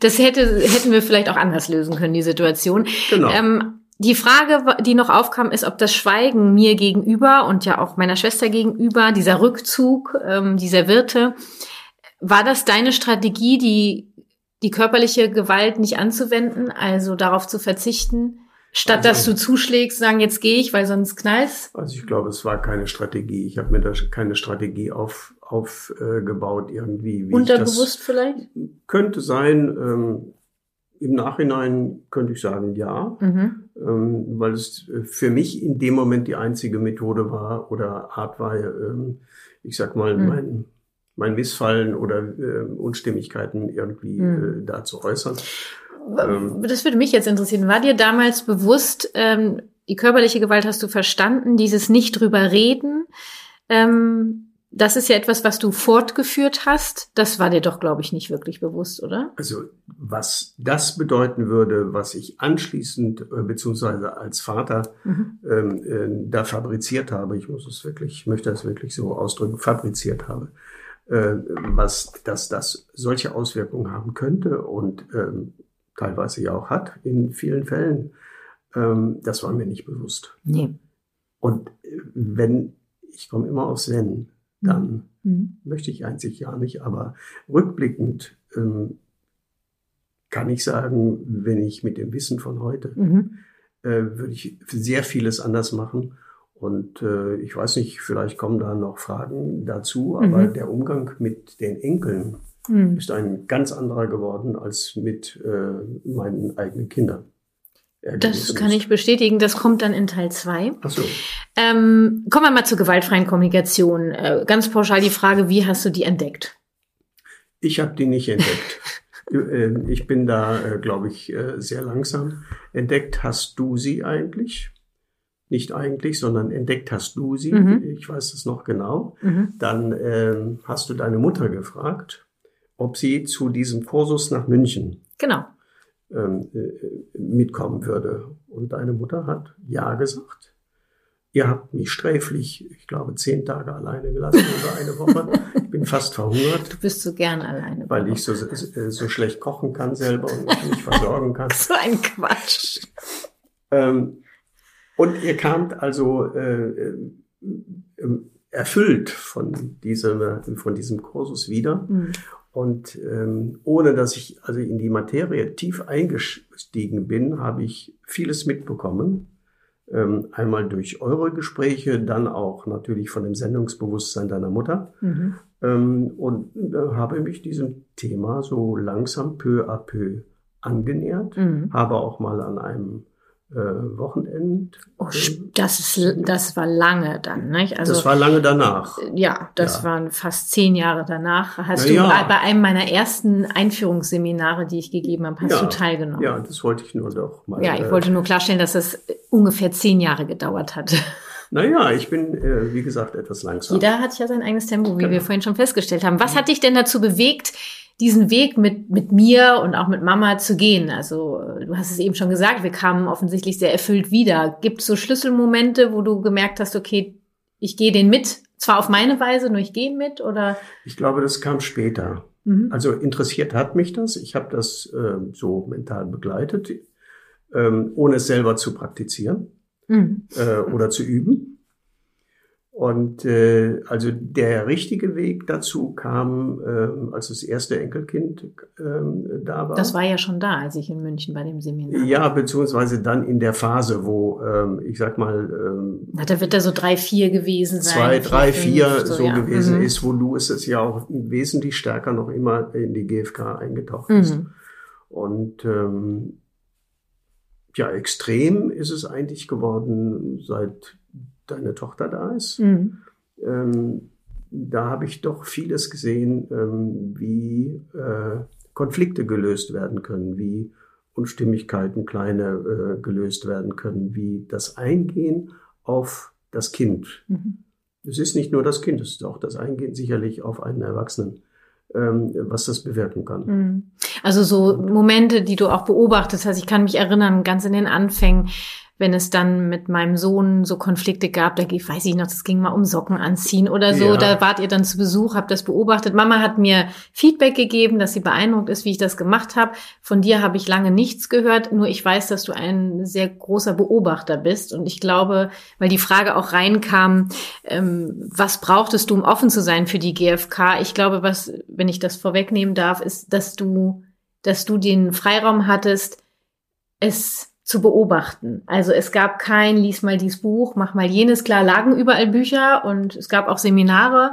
das hätte, hätten wir vielleicht auch anders lösen können, die Situation. Genau. Ähm, die Frage, die noch aufkam, ist, ob das Schweigen mir gegenüber und ja auch meiner Schwester gegenüber, dieser Rückzug, ähm, dieser Wirte, war das deine Strategie, die, die körperliche Gewalt nicht anzuwenden, also darauf zu verzichten, statt also, dass du zuschlägst, sagen, jetzt gehe ich, weil sonst knallst? Also ich glaube, es war keine Strategie. Ich habe mir da keine Strategie auf, aufgebaut äh, irgendwie. Wie Unterbewusst vielleicht? Könnte sein. Ähm, Im Nachhinein könnte ich sagen, ja, mhm. ähm, weil es für mich in dem Moment die einzige Methode war oder Art war, ähm, ich sag mal, mhm. mein mein Missfallen oder äh, Unstimmigkeiten irgendwie hm. äh, da zu äußern. Ähm, das würde mich jetzt interessieren. War dir damals bewusst, ähm, die körperliche Gewalt hast du verstanden, dieses nicht drüber reden? Ähm, das ist ja etwas, was du fortgeführt hast. Das war dir doch, glaube ich, nicht wirklich bewusst, oder? Also was das bedeuten würde, was ich anschließend äh, beziehungsweise als Vater mhm. ähm, äh, da fabriziert habe, ich muss es wirklich, möchte das wirklich so ausdrücken, fabriziert habe, was, dass das solche Auswirkungen haben könnte und ähm, teilweise ja auch hat in vielen Fällen, ähm, das war mir nicht bewusst. Nee. Und äh, wenn, ich komme immer aufs Wenn, dann mhm. möchte ich einzig ja nicht, aber rückblickend ähm, kann ich sagen, wenn ich mit dem Wissen von heute, mhm. äh, würde ich sehr vieles anders machen und äh, ich weiß nicht, vielleicht kommen da noch Fragen dazu, aber mhm. der Umgang mit den Enkeln mhm. ist ein ganz anderer geworden als mit äh, meinen eigenen Kindern. Das kann ich bestätigen. Das kommt dann in Teil 2. Ach so. Ähm, kommen wir mal zur gewaltfreien Kommunikation. Äh, ganz pauschal die Frage, wie hast du die entdeckt? Ich habe die nicht entdeckt. Ähm, ich bin da, äh, glaube ich, äh, sehr langsam. Entdeckt hast du sie eigentlich? Nicht eigentlich, sondern entdeckt hast du sie, mhm. ich weiß es noch genau, mhm. dann ähm, hast du deine Mutter gefragt, ob sie zu diesem Kursus nach München genau. ähm, äh, mitkommen würde. Und deine Mutter hat ja gesagt. Ihr habt mich sträflich, ich glaube, zehn Tage alleine gelassen oder eine Woche. Ich bin fast verhungert. Du bist so gern alleine. Weil ich so, so schlecht kochen kann selber und mich nicht versorgen kann. so ein Quatsch. Ähm, und ihr kamt also äh, äh, erfüllt von diesem, von diesem Kursus wieder. Mhm. Und ähm, ohne dass ich also in die Materie tief eingestiegen bin, habe ich vieles mitbekommen. Ähm, einmal durch eure Gespräche, dann auch natürlich von dem Sendungsbewusstsein deiner Mutter. Mhm. Ähm, und äh, habe mich diesem Thema so langsam peu à peu angenähert, mhm. habe auch mal an einem äh, Wochenend. Oh, das ist, das war lange dann, nicht? Also, das war lange danach. Ja, das ja. waren fast zehn Jahre danach. Hast Na, du ja. bei einem meiner ersten Einführungsseminare, die ich gegeben habe, hast ja. du teilgenommen? Ja, das wollte ich nur doch mal. Ja, ich äh, wollte nur klarstellen, dass das ungefähr zehn Jahre gedauert hat. Naja, ich bin, äh, wie gesagt, etwas langsam. Jeder hat ja sein eigenes Tempo, wie genau. wir vorhin schon festgestellt haben. Was hat dich denn dazu bewegt, diesen Weg mit, mit mir und auch mit Mama zu gehen. Also du hast es eben schon gesagt, wir kamen offensichtlich sehr erfüllt wieder. Gibt es so Schlüsselmomente, wo du gemerkt hast, okay, ich gehe den mit, zwar auf meine Weise, nur ich gehe mit oder? Ich glaube, das kam später. Mhm. Also interessiert hat mich das. Ich habe das äh, so mental begleitet, ähm, ohne es selber zu praktizieren mhm. äh, oder zu üben. Und äh, also der richtige Weg dazu kam, äh, als das erste Enkelkind äh, da war. Das war ja schon da, als ich in München bei dem Seminar. Ja, beziehungsweise dann in der Phase, wo ähm, ich sag mal. Ähm, Na, da wird er so drei, vier gewesen sein. Zwei, drei, vier, fünf, so, so ja. gewesen mhm. ist, wo du es ja auch wesentlich stärker noch immer in die GfK eingetaucht. Mhm. Und ähm, ja, extrem ist es eigentlich geworden seit deine Tochter da ist. Mhm. Ähm, da habe ich doch vieles gesehen, ähm, wie äh, Konflikte gelöst werden können, wie Unstimmigkeiten kleine äh, gelöst werden können, wie das Eingehen auf das Kind. Mhm. Es ist nicht nur das Kind, es ist auch das Eingehen sicherlich auf einen Erwachsenen ähm, was das bewirken kann. Mhm. Also so Momente, die du auch beobachtet hast. Ich kann mich erinnern, ganz in den Anfängen, wenn es dann mit meinem Sohn so Konflikte gab, da weiß ich noch, das ging mal um Socken anziehen oder so, ja. da wart ihr dann zu Besuch, habt das beobachtet. Mama hat mir Feedback gegeben, dass sie beeindruckt ist, wie ich das gemacht habe. Von dir habe ich lange nichts gehört, nur ich weiß, dass du ein sehr großer Beobachter bist und ich glaube, weil die Frage auch reinkam, ähm, was brauchtest du, um offen zu sein für die GfK? Ich glaube, was, wenn ich das vorwegnehmen darf, ist, dass du, dass du den Freiraum hattest, es zu beobachten. Also es gab kein, lies mal dies Buch, mach mal jenes. Klar lagen überall Bücher und es gab auch Seminare.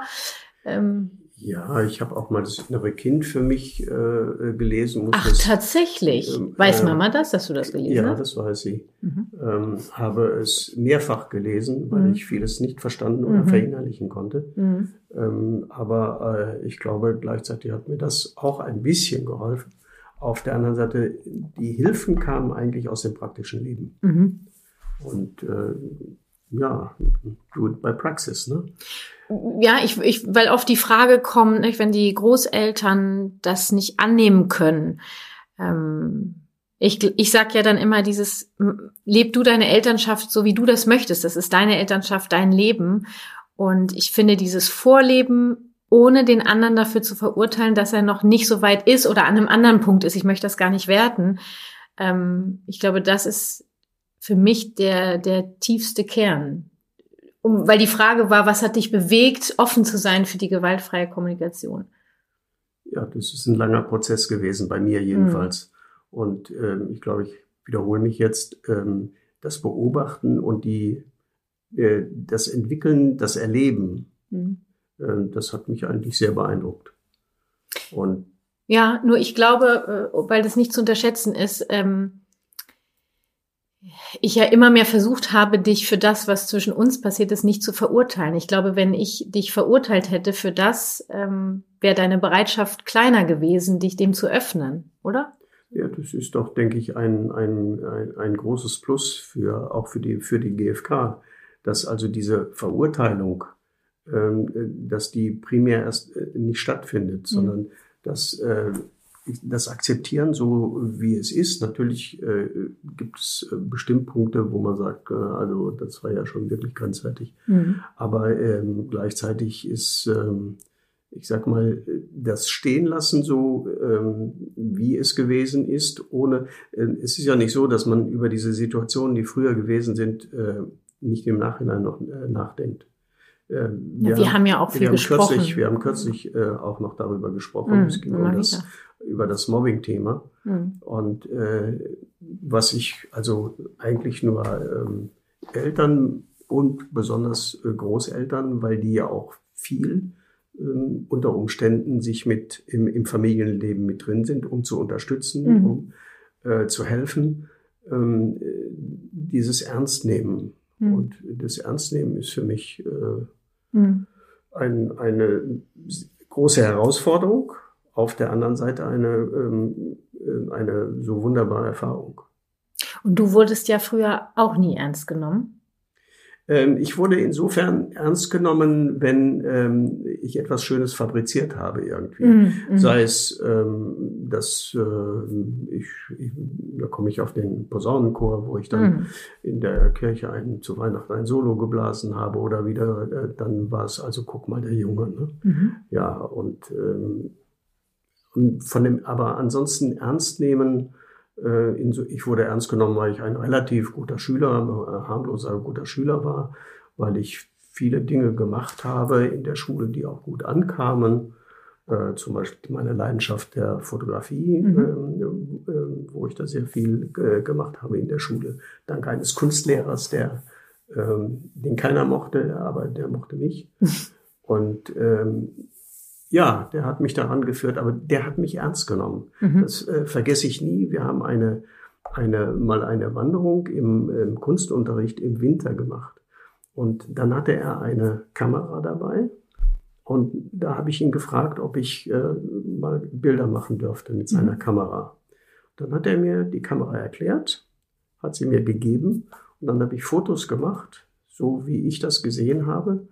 Ähm, ja, ich habe auch mal das innere Kind für mich äh, gelesen. Ach, das, tatsächlich. Ähm, weiß äh, Mama das, dass du das gelesen ja, hast? Ja, das weiß sie. Mhm. Ähm, habe es mehrfach gelesen, weil mhm. ich vieles nicht verstanden oder mhm. verinnerlichen konnte. Mhm. Ähm, aber äh, ich glaube, gleichzeitig hat mir das auch ein bisschen geholfen, auf der anderen Seite, die Hilfen kamen eigentlich aus dem praktischen Leben. Mhm. Und äh, ja, it by praxis, ne? Ja, ich, ich, weil oft die Frage kommt, nicht, wenn die Großeltern das nicht annehmen können. Ähm, ich, ich sag ja dann immer dieses, leb du deine Elternschaft so, wie du das möchtest. Das ist deine Elternschaft, dein Leben. Und ich finde dieses Vorleben ohne den anderen dafür zu verurteilen, dass er noch nicht so weit ist oder an einem anderen Punkt ist. Ich möchte das gar nicht werten. Ähm, ich glaube, das ist für mich der, der tiefste Kern. Um, weil die Frage war, was hat dich bewegt, offen zu sein für die gewaltfreie Kommunikation? Ja, das ist ein langer Prozess gewesen, bei mir jedenfalls. Mhm. Und ähm, ich glaube, ich wiederhole mich jetzt, ähm, das Beobachten und die, äh, das Entwickeln, das Erleben. Mhm das hat mich eigentlich sehr beeindruckt. Und ja, nur ich glaube, äh, weil das nicht zu unterschätzen ist, ähm, ich ja immer mehr versucht habe, dich für das, was zwischen uns passiert ist, nicht zu verurteilen. Ich glaube, wenn ich dich verurteilt hätte für das, ähm, wäre deine Bereitschaft kleiner gewesen, dich dem zu öffnen, oder? Ja, das ist doch, denke ich, ein, ein, ein, ein großes Plus für auch für die, für die GfK, dass also diese Verurteilung ähm, dass die primär erst äh, nicht stattfindet, mhm. sondern dass äh, das Akzeptieren so wie es ist. Natürlich äh, gibt es bestimmt Punkte, wo man sagt, also das war ja schon wirklich grenzwertig. Mhm. Aber ähm, gleichzeitig ist, ähm, ich sag mal, das stehen lassen so, ähm, wie es gewesen ist, ohne, äh, es ist ja nicht so, dass man über diese Situationen, die früher gewesen sind, äh, nicht im Nachhinein noch äh, nachdenkt. Wir, ja, wir haben ja auch viel wir gesprochen. Kürzlich, wir haben kürzlich äh, auch noch darüber gesprochen. Mhm, es ging um das, über das Mobbing-Thema. Mhm. Und äh, was ich also eigentlich nur ähm, Eltern und besonders äh, Großeltern, weil die ja auch viel ähm, unter Umständen sich mit im, im, Familienleben mit drin sind, um zu unterstützen, mhm. um äh, zu helfen, ähm, dieses Ernstnehmen. Mhm. Und das Ernstnehmen ist für mich äh, Mhm. Ein, eine große Herausforderung, auf der anderen Seite eine, ähm, äh, eine so wunderbare Erfahrung. Und du wurdest ja früher auch nie ernst genommen. Ähm, ich wurde insofern ernst genommen, wenn ähm, ich etwas Schönes fabriziert habe irgendwie. Mm, mm. Sei es, ähm, dass äh, ich, ich, da komme ich auf den Posaunenchor, wo ich dann mm. in der Kirche ein, zu Weihnachten ein Solo geblasen habe oder wieder, äh, dann war es also, guck mal, der Junge. Ne? -hmm. Ja, und, ähm, und von dem, aber ansonsten ernst nehmen, ich wurde ernst genommen, weil ich ein relativ guter Schüler, äh, harmloser guter Schüler war, weil ich viele Dinge gemacht habe in der Schule, die auch gut ankamen. Äh, zum Beispiel meine Leidenschaft der Fotografie, mhm. Ähm, äh, wo ich da sehr viel äh, gemacht habe in der Schule. Dank eines Kunstlehrers, der ähm, den keiner mochte, aber der mochte mich. Und ähm, ja, der hat mich daran geführt, aber der hat mich ernst genommen. Mhm. Das äh, vergesse ich nie. Wir haben eine, eine, mal eine Wanderung im, im Kunstunterricht im Winter gemacht. Und dann hatte er eine Kamera dabei. Und da habe ich ihn gefragt, ob ich äh, mal Bilder machen dürfte mit seiner mhm. Kamera. Dann hat er mir die Kamera erklärt, hat sie mir gegeben und dann habe ich Fotos gemacht so wie ich das gesehen habe.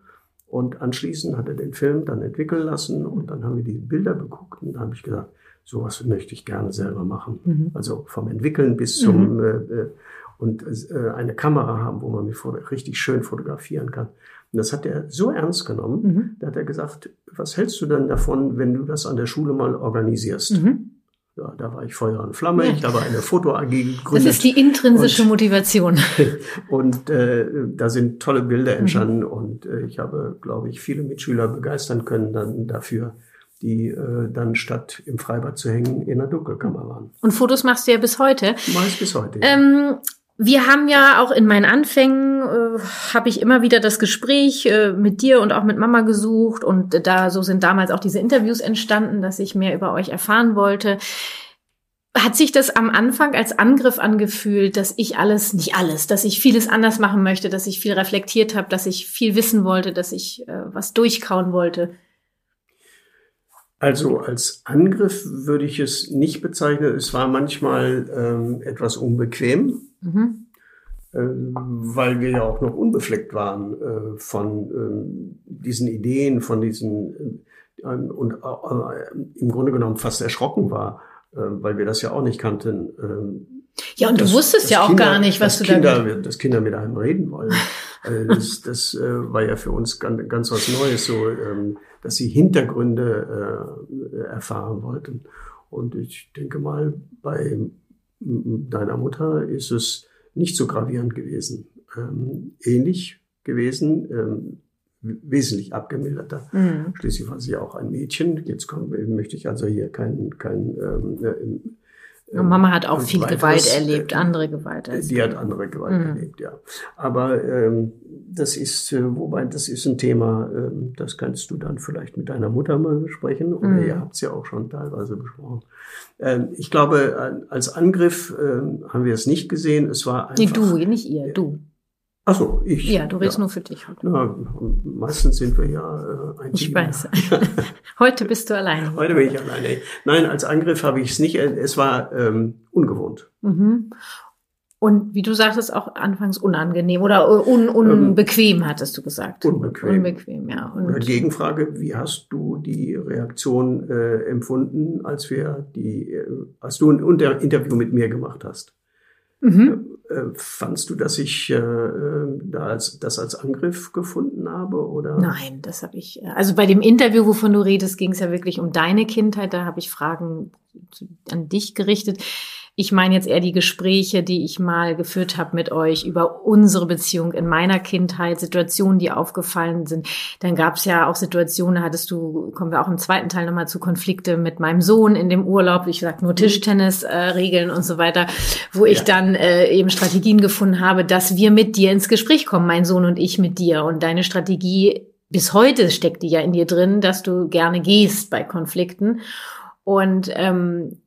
Und anschließend hat er den Film dann entwickeln lassen und dann haben wir die Bilder geguckt und da habe ich gesagt, sowas möchte ich gerne selber machen. Mhm. Also vom Entwickeln bis zum mhm. äh, äh und äh, eine Kamera haben, wo man mich richtig schön fotografieren kann. Und das hat er so ernst genommen, mhm. da hat er gesagt, was hältst du denn davon, wenn du das an der Schule mal organisierst? Mhm. Ja, da war ich Feuer und Flamme. Ja. Ich habe eine Foto-AG gegründet. Das ist die intrinsische und, Motivation. Und äh, da sind tolle Bilder mhm. entstanden mhm. und äh, ich habe, glaube ich, viele Mitschüler begeistern können dann dafür, die äh, dann statt im Freibad zu hängen in der Dunkelkammer waren. Und Fotos machst du ja bis heute. Mach ich bis heute. Ja. Ähm, wir haben ja auch in meinen Anfängen äh, habe ich immer wieder das Gespräch äh, mit dir und auch mit Mama gesucht und da so sind damals auch diese Interviews entstanden, dass ich mehr über euch erfahren wollte. Hat sich das am Anfang als Angriff angefühlt, dass ich alles, nicht alles, dass ich vieles anders machen möchte, dass ich viel reflektiert habe, dass ich viel wissen wollte, dass ich äh, was durchkauen wollte? Also als Angriff würde ich es nicht bezeichnen. Es war manchmal ähm, etwas unbequem, mhm. äh, weil wir ja auch noch unbefleckt waren äh, von äh, diesen Ideen, von diesen äh, und im Grunde genommen fast erschrocken war, weil wir das ja auch nicht kannten. Ähm, ja, und das, du wusstest ja auch Kinder, gar nicht, was du Kinder, da. Dass Kinder mit einem reden wollen. Das das war ja für uns ganz, ganz was Neues, so, ähm, dass sie Hintergründe erfahren wollten. Und ich denke mal, bei deiner Mutter ist es nicht so gravierend gewesen. Ähm, ähnlich gewesen, ähm, wesentlich abgemilderter. Mhm. Schließlich war sie auch ein Mädchen. Jetzt komm, möchte ich also hier kein, kein ähm, äh, und Mama hat auch viel Gewalt erlebt, äh, andere Gewalt. Als die hat andere Gewalt mhm. erlebt, ja. Aber ähm, das ist, äh, wobei das ist ein Thema, ähm, das kannst du dann vielleicht mit deiner Mutter mal besprechen oder mhm. ihr habt es ja auch schon teilweise besprochen. Ähm, ich glaube, als Angriff ähm, haben wir es nicht gesehen. Es war einfach. Nee, du, nicht ihr, du. Ach so, ich. Ja, du redest ja. nur für dich heute. Ja, meistens sind wir ja äh, ein ich Team. Weiß. heute bist du alleine. Heute bin ich alleine. Nein, als Angriff habe ich es nicht. Es war ähm, ungewohnt. Mhm. Und wie du sagtest, auch anfangs unangenehm oder un unbequem, ähm, hattest du gesagt. Unbequem. Unbequem, ja. Und Gegenfrage, wie hast du die Reaktion äh, empfunden, als wir die, äh, als du ein Interview mit mir gemacht hast? Mhm. Äh, fandst du, dass ich äh, da als, das als Angriff gefunden habe? Oder? Nein, das habe ich. Äh, also bei dem Interview, wovon du redest, ging es ja wirklich um deine Kindheit. Da habe ich Fragen an dich gerichtet. Ich meine jetzt eher die Gespräche, die ich mal geführt habe mit euch über unsere Beziehung in meiner Kindheit, Situationen, die aufgefallen sind. Dann gab es ja auch Situationen, da hattest du, kommen wir auch im zweiten Teil nochmal zu Konflikte mit meinem Sohn in dem Urlaub, ich sag nur mhm. Tischtennis-Regeln äh, und so weiter, wo ich dann äh, eben Strategien gefunden habe, dass wir mit dir ins Gespräch kommen, mein Sohn und ich mit dir. Und deine Strategie bis heute steckt die ja in dir drin, dass du gerne gehst bei Konflikten. Und ähm,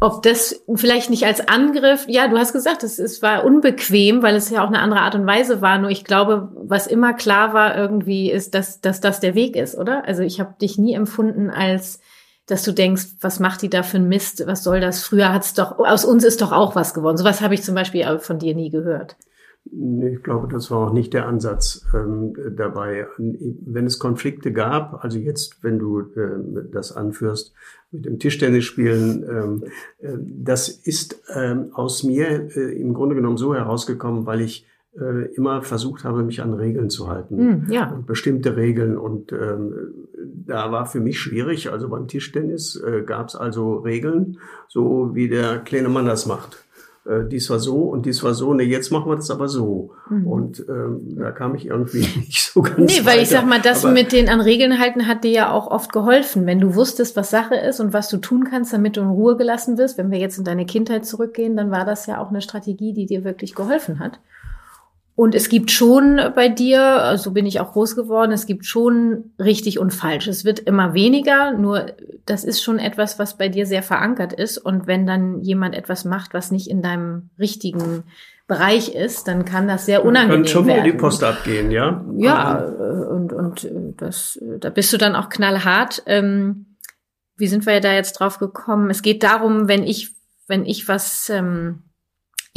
ob das vielleicht nicht als Angriff, ja, du hast gesagt, es, es war unbequem, weil es ja auch eine andere Art und Weise war. Nur ich glaube, was immer klar war irgendwie, ist, dass, dass das der Weg ist, oder? Also ich habe dich nie empfunden als, dass du denkst, was macht die da für ein Mist? Was soll das? Früher hat's doch, aus uns ist doch auch was geworden. Sowas habe ich zum Beispiel von dir nie gehört. Ich glaube, das war auch nicht der Ansatz ähm, dabei. Wenn es Konflikte gab, also jetzt, wenn du äh, das anführst mit dem Tischtennisspielen, ähm, äh, das ist ähm, aus mir äh, im Grunde genommen so herausgekommen, weil ich äh, immer versucht habe, mich an Regeln zu halten. Mm, ja. Und bestimmte Regeln. Und ähm, da war für mich schwierig. Also beim Tischtennis äh, gab es also Regeln, so wie der kleine Mann das macht äh, dies war so und dies war so, ne, jetzt machen wir das aber so. Mhm. Und ähm, da kam ich irgendwie nicht so ganz Nee, weil weiter. ich sag mal, das aber mit den an Regeln halten hat dir ja auch oft geholfen, wenn du wusstest, was Sache ist und was du tun kannst, damit du in Ruhe gelassen wirst. Wenn wir jetzt in deine Kindheit zurückgehen, dann war das ja auch eine Strategie, die dir wirklich geholfen hat. Und es gibt schon bei dir, so bin ich auch groß geworden, es gibt schon richtig und falsch. Es wird immer weniger, nur das ist schon etwas, was bei dir sehr verankert ist. Und wenn dann jemand etwas macht, was nicht in deinem richtigen Bereich ist, dann kann das sehr unangenehm kann schon werden. mal die Post abgehen, ja? Ja, äh, und, und äh, das, da bist du dann auch knallhart. Ähm, wie sind wir da jetzt drauf gekommen? Es geht darum, wenn ich, wenn ich was, ähm,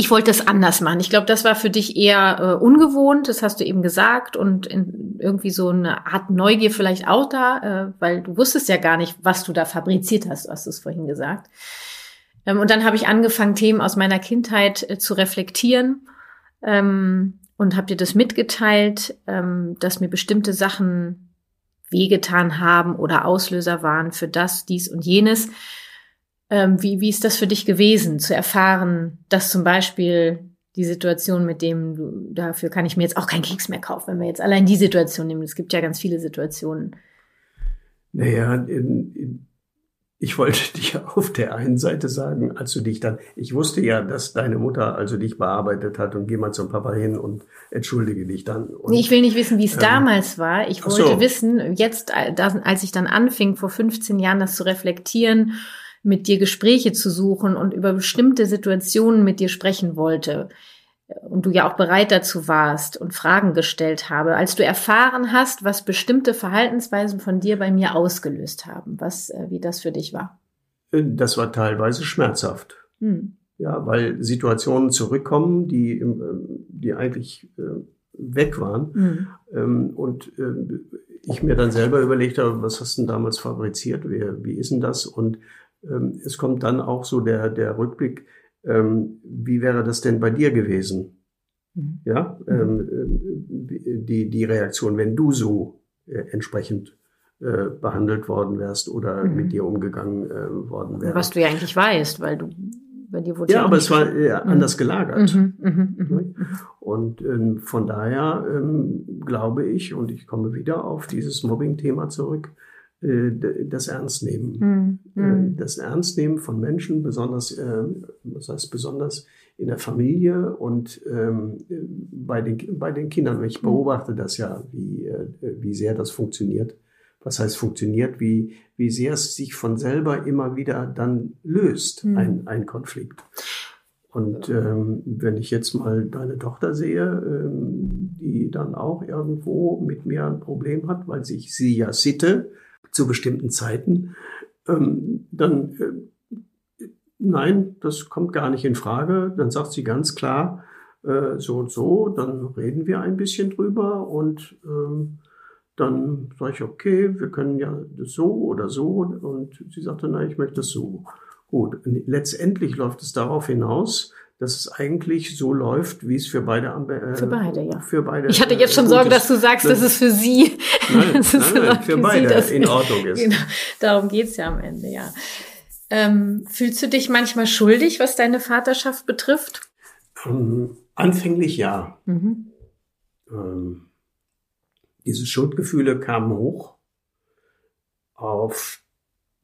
ich wollte es anders machen. Ich glaube, das war für dich eher äh, ungewohnt, das hast du eben gesagt, und in, irgendwie so eine Art Neugier vielleicht auch da, äh, weil du wusstest ja gar nicht, was du da fabriziert hast, du hast es vorhin gesagt. Ähm, und dann habe ich angefangen, Themen aus meiner Kindheit äh, zu reflektieren ähm, und habe dir das mitgeteilt, ähm, dass mir bestimmte Sachen wehgetan haben oder Auslöser waren für das, dies und jenes. Ähm, wie, wie ist das für dich gewesen, zu erfahren, dass zum Beispiel die Situation, mit dem du, dafür kann ich mir jetzt auch keinen Keks mehr kaufen, wenn wir jetzt allein die Situation nehmen. Es gibt ja ganz viele Situationen. Naja, in, in, ich wollte dir auf der einen Seite sagen, als du dich dann, ich wusste ja, dass deine Mutter also dich bearbeitet hat und geh mal zum Papa hin und entschuldige dich dann. Und, nee, ich will nicht wissen, wie es ähm, damals war. Ich wollte so. wissen, jetzt, als ich dann anfing, vor 15 Jahren das zu reflektieren, mit dir Gespräche zu suchen und über bestimmte Situationen mit dir sprechen wollte und du ja auch bereit dazu warst und Fragen gestellt habe, als du erfahren hast, was bestimmte Verhaltensweisen von dir bei mir ausgelöst haben, was, äh, wie das für dich war? Äh, das war teilweise schmerzhaft. Hm. Ja, weil Situationen zurückkommen, die, äh, die eigentlich weg waren. Hm. Und ich mir dann selber überlegt habe, was hast du denn damals fabriziert? Wie, wie ist denn das? Und ähm, es kommt dann auch so der, der Rückblick, ähm, wie wäre das denn bei dir gewesen? Mhm. Ja, ähm, äh, die, die Reaktion, wenn du so äh, entsprechend äh, behandelt worden wärst oder mhm. mit dir umgegangen worden wärst. Was du ja eigentlich weißt, weil du bei dir wurde ja, ja aber es war äh, anders gelagert. Mhm, mhm, mhm, mhm. und ähm, von daher ähm, glaube ich, und ich komme wieder auf dieses Mobbing-Thema zurück, das Ernstnehmen. Mhm. Das Ernstnehmen von Menschen, besonders, äh, was heißt besonders in der Familie und ähm, bei, den, bei den Kindern. Ich hm. beobachte das ja, wie, wie sehr das funktioniert. Was heißt funktioniert? Wie, wie sehr es sich von selber immer wieder dann löst, mhm. ein, ein Konflikt. Und ähm, wenn ich jetzt mal deine Tochter sehe, ähm, die dann auch irgendwo mit mir ein Problem hat, weil sich sie ja sitte, zu bestimmten Zeiten, ähm, dann äh, nein, das kommt gar nicht in Frage. Dann sagt sie ganz klar, äh, so und so, dann reden wir ein bisschen drüber und ähm, dann sage ich, okay, wir können ja so oder so. Und sie sagte, nein, ich möchte das so. Gut, letztendlich läuft es darauf hinaus, dass es eigentlich so läuft, wie es für beide äh, für beide ja für beide. Ich hatte jetzt schon Sorge, dass du sagst, dass es für sie nein, nein, nein, für, beide sie, in Ordnung ist. Genau, darum geht's ja am Ende, ja. Ähm, fühlst du dich manchmal schuldig, was deine Vaterschaft betrifft? Ähm, anfänglich ja. Mhm. Ähm, diese Schuldgefühle kamen hoch. Auf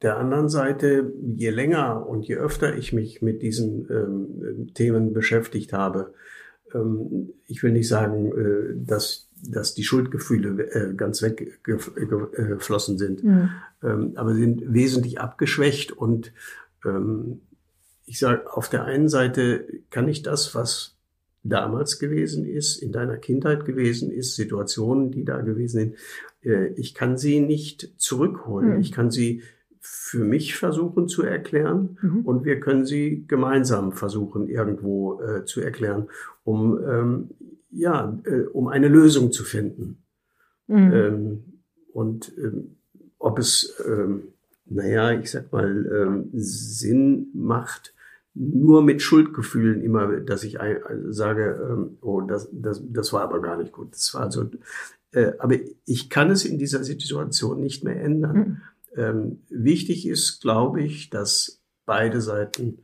der anderen Seite, je länger und je öfter ich mich mit diesen ähm, Themen beschäftigt habe, ähm, ich will nicht sagen, äh, dass, dass die Schuldgefühle äh, ganz weggeflossen sind, mhm. ähm, aber sind wesentlich abgeschwächt und ähm, ich sage, auf der einen Seite kann ich das, was damals gewesen ist, in deiner Kindheit gewesen ist, Situationen, die da gewesen sind, äh, ich kann sie nicht zurückholen. Mhm. Ich kann sie für mich versuchen zu erklären mhm. und wir können sie gemeinsam versuchen irgendwo äh, zu erklären, um ähm, ja, äh, um eine Lösung zu finden. Mhm. Ähm, und ähm, ob es, ähm, naja, ich sag mal, ähm, Sinn macht, nur mit Schuldgefühlen immer, dass ich ein, sage, ähm, oh, das, das, das war aber gar nicht gut. Das war also, äh, aber ich kann es in dieser Situation nicht mehr ändern. Mhm. Ähm, wichtig ist, glaube ich, dass beide Seiten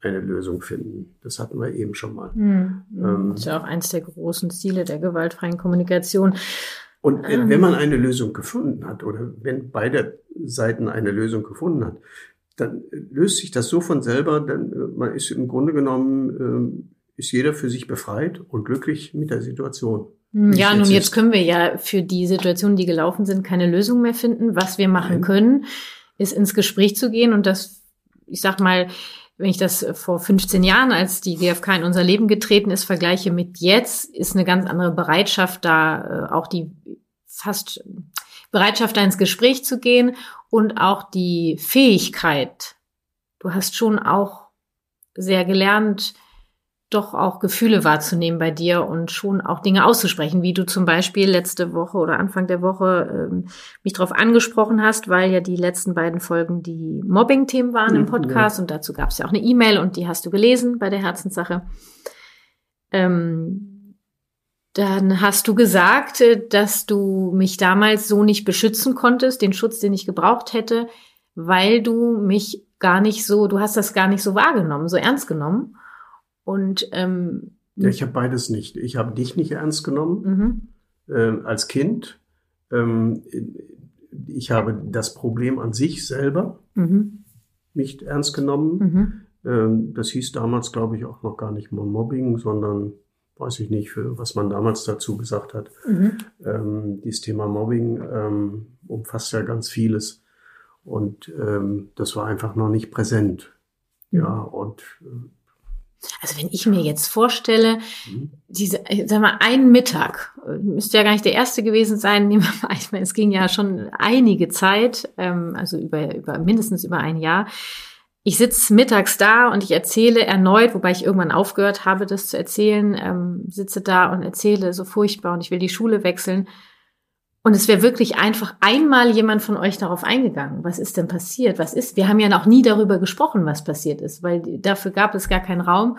eine Lösung finden. Das hatten wir eben schon mal. Mhm. Ähm, das ist ja auch eins der großen Ziele der gewaltfreien Kommunikation. Und ähm. wenn man eine Lösung gefunden hat oder wenn beide Seiten eine Lösung gefunden hat, dann löst sich das so von selber, dann äh, man ist im Grunde genommen, äh, ist jeder für sich befreit und glücklich mit der Situation. Hm, ja, nun jetzt können wir ja für die Situationen, die gelaufen sind, keine Lösung mehr finden. Was wir machen Nein. können, ist ins Gespräch zu gehen und das, ich sag mal, wenn ich das vor 15 Jahren, als die GfK in unser Leben getreten ist, vergleiche mit jetzt, ist eine ganz andere Bereitschaft da, äh, auch die fast Bereitschaft, da ins Gespräch zu gehen und auch die Fähigkeit. Du hast schon auch sehr gelernt, doch auch Gefühle wahrzunehmen bei dir und schon auch Dinge auszusprechen, wie du zum Beispiel letzte Woche oder Anfang der Woche ähm, mich darauf angesprochen hast, weil ja die letzten beiden Folgen die Mobbing-Themen waren im Podcast ja. und dazu gab es ja auch eine E-Mail und die hast du gelesen bei der Herzenssache. Ähm, dann hast du gesagt, äh, dass du mich damals so nicht beschützen konntest, den Schutz, den ich gebraucht hätte, weil du mich gar nicht so, du hast das gar nicht so wahrgenommen, so ernst genommen. Und ähm, ja, ich habe beides nicht. Ich habe dich nicht ernst genommen mhm. äh, als Kind. Ähm, ich habe das Problem an sich selber mhm. nicht ernst genommen. Mhm. Ähm, das hieß damals, glaube ich, auch noch gar nicht mal Mobbing, sondern weiß ich nicht, für, was man damals dazu gesagt hat. Mhm. Ähm, dieses Thema Mobbing ähm, umfasst ja ganz vieles. Und ähm, das war einfach noch nicht präsent. Ja, mhm. und äh, also wenn ich mir jetzt vorstelle, mhm. diese, sag mal, ein Mittag, müsste ja gar nicht der erste gewesen sein, nehmen wir mal, ich meine, es ging ja schon einige Zeit, ähm, also über, über mindestens über ein Jahr. Ich sitze mittags da und ich erzähle erneut, wobei ich irgendwann aufgehört habe, das zu erzählen, ähm, sitze da und erzähle so furchtbar und ich will die Schule wechseln. Und es wäre wirklich einfach einmal jemand von euch darauf eingegangen. Was ist denn passiert? Was ist? Wir haben ja noch nie darüber gesprochen, was passiert ist, weil dafür gab es gar keinen Raum.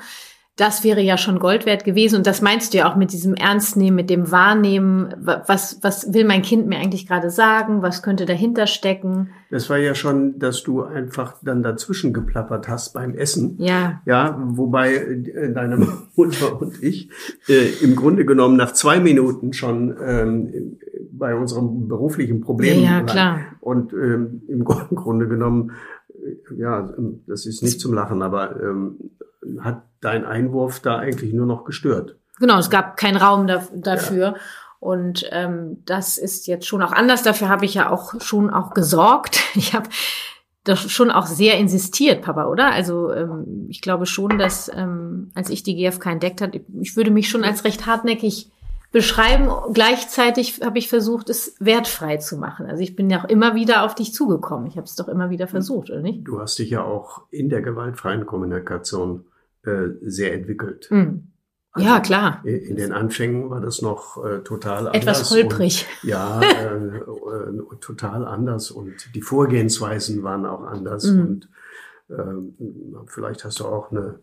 Das wäre ja schon Gold wert gewesen. Und das meinst du ja auch mit diesem Ernstnehmen, mit dem Wahrnehmen. Was, was will mein Kind mir eigentlich gerade sagen? Was könnte dahinter stecken? Das war ja schon, dass du einfach dann dazwischen geplappert hast beim Essen. Ja. Ja, wobei äh, deine Mutter und ich äh, im Grunde genommen nach zwei Minuten schon ähm, bei unserem beruflichen Problem. Ja, ja klar. Und ähm, im Grunde genommen, äh, ja, das ist nicht zum Lachen, aber ähm, hat dein Einwurf da eigentlich nur noch gestört. Genau, es gab keinen Raum da, dafür. Ja. Und ähm, das ist jetzt schon auch anders. Dafür habe ich ja auch schon auch gesorgt. Ich habe das schon auch sehr insistiert, Papa, oder? Also ähm, ich glaube schon, dass ähm, als ich die GfK entdeckt hat, ich würde mich schon als recht hartnäckig beschreiben. Gleichzeitig habe ich versucht, es wertfrei zu machen. Also ich bin ja auch immer wieder auf dich zugekommen. Ich habe es doch immer wieder versucht, oder nicht? Du hast dich ja auch in der gewaltfreien Kommunikation äh, sehr entwickelt. Mhm. Also ja, klar. In den Anfängen war das noch äh, total anders. Etwas holprig. Und, ja, äh, äh, total anders. Und die Vorgehensweisen waren auch anders. Mhm. Und äh, vielleicht hast du auch eine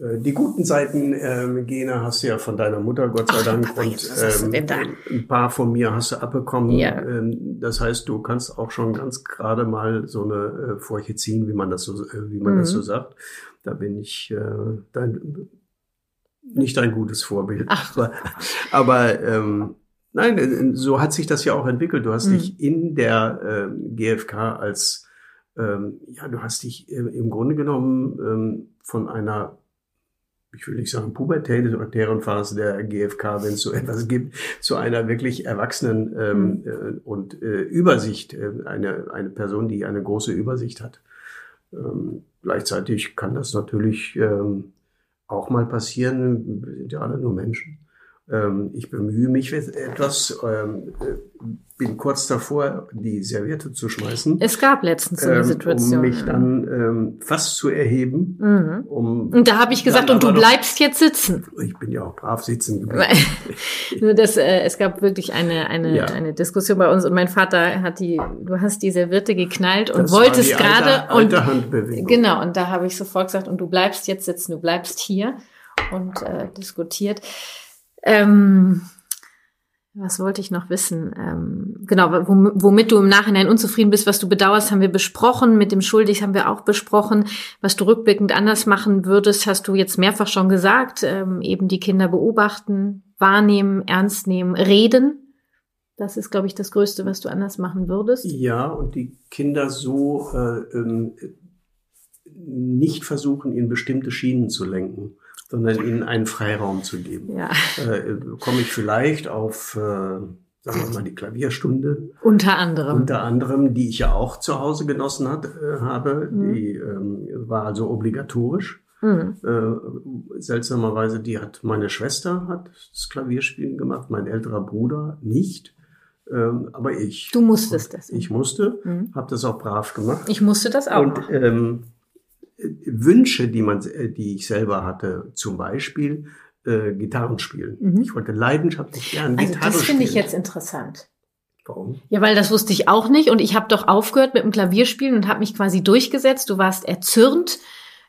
äh, die guten Seiten, ähm, Gene, hast du ja von deiner Mutter, Gott sei Dank. Ach, und ähm, ein paar von mir hast du abbekommen. Ja. Ähm, das heißt, du kannst auch schon ganz gerade mal so eine äh, Furche ziehen, wie man das so, wie man mhm. das so sagt. Da bin ich äh, dein, nicht ein gutes Vorbild. Ach. Aber, aber ähm, nein, äh, so hat sich das ja auch entwickelt. Du hast mhm. dich in der äh, GfK als ähm, ja, du hast dich äh, im Grunde genommen ähm, von einer ich will nicht sagen pubertären Phase der GfK, wenn es so etwas gibt, zu einer wirklich erwachsenen ähm, mhm. äh, und äh, Übersicht, äh, eine, eine Person, die eine große Übersicht hat. Ähm, gleichzeitig kann das natürlich ähm, auch mal passieren, wir sind ja alle nur Menschen. Ähm, ich bemühe mich etwas, ähm, bin kurz davor, die Serviette zu schmeißen. Es gab letztens so eine Situation. Um mich dann ähm, fast zu erheben. Mhm. Um und da habe ich gesagt, und du bleibst jetzt sitzen. Ich bin ja auch brav sitzen geblieben. Nur das, äh, es gab wirklich eine, eine, ja. eine Diskussion bei uns und mein Vater hat die, du hast die Serviette geknallt und das wolltest gerade. und. Genau, und da habe ich sofort gesagt, und du bleibst jetzt sitzen, du bleibst hier und äh, diskutiert. Ähm, was wollte ich noch wissen? Ähm, genau, womit du im Nachhinein unzufrieden bist, was du bedauerst, haben wir besprochen. Mit dem Schuldig haben wir auch besprochen. Was du rückblickend anders machen würdest, hast du jetzt mehrfach schon gesagt. Ähm, eben die Kinder beobachten, wahrnehmen, ernst nehmen, reden. Das ist, glaube ich, das Größte, was du anders machen würdest. Ja, und die Kinder so äh, ähm, nicht versuchen, in bestimmte Schienen zu lenken sondern ihnen einen Freiraum zu geben. Ja. Äh, komme ich vielleicht auf, äh, sagen wir mal, die Klavierstunde. Unter anderem. Unter anderem, die ich ja auch zu Hause genossen hat, äh, habe. Mhm. Die ähm, war also obligatorisch. Mhm. Äh, seltsamerweise, die hat meine Schwester hat das Klavierspielen gemacht, mein älterer Bruder nicht. Ähm, aber ich. Du musstest das. Ich musste, mhm. habe das auch brav gemacht. Ich musste das auch. Und ähm, Wünsche, die man, die ich selber hatte, zum Beispiel äh, Gitarren spielen. Mhm. Ich wollte leidenschaftlich gerne also Gitarre spielen. Das finde ich jetzt interessant. Warum? Ja, weil das wusste ich auch nicht und ich habe doch aufgehört mit dem Klavierspielen und habe mich quasi durchgesetzt. Du warst erzürnt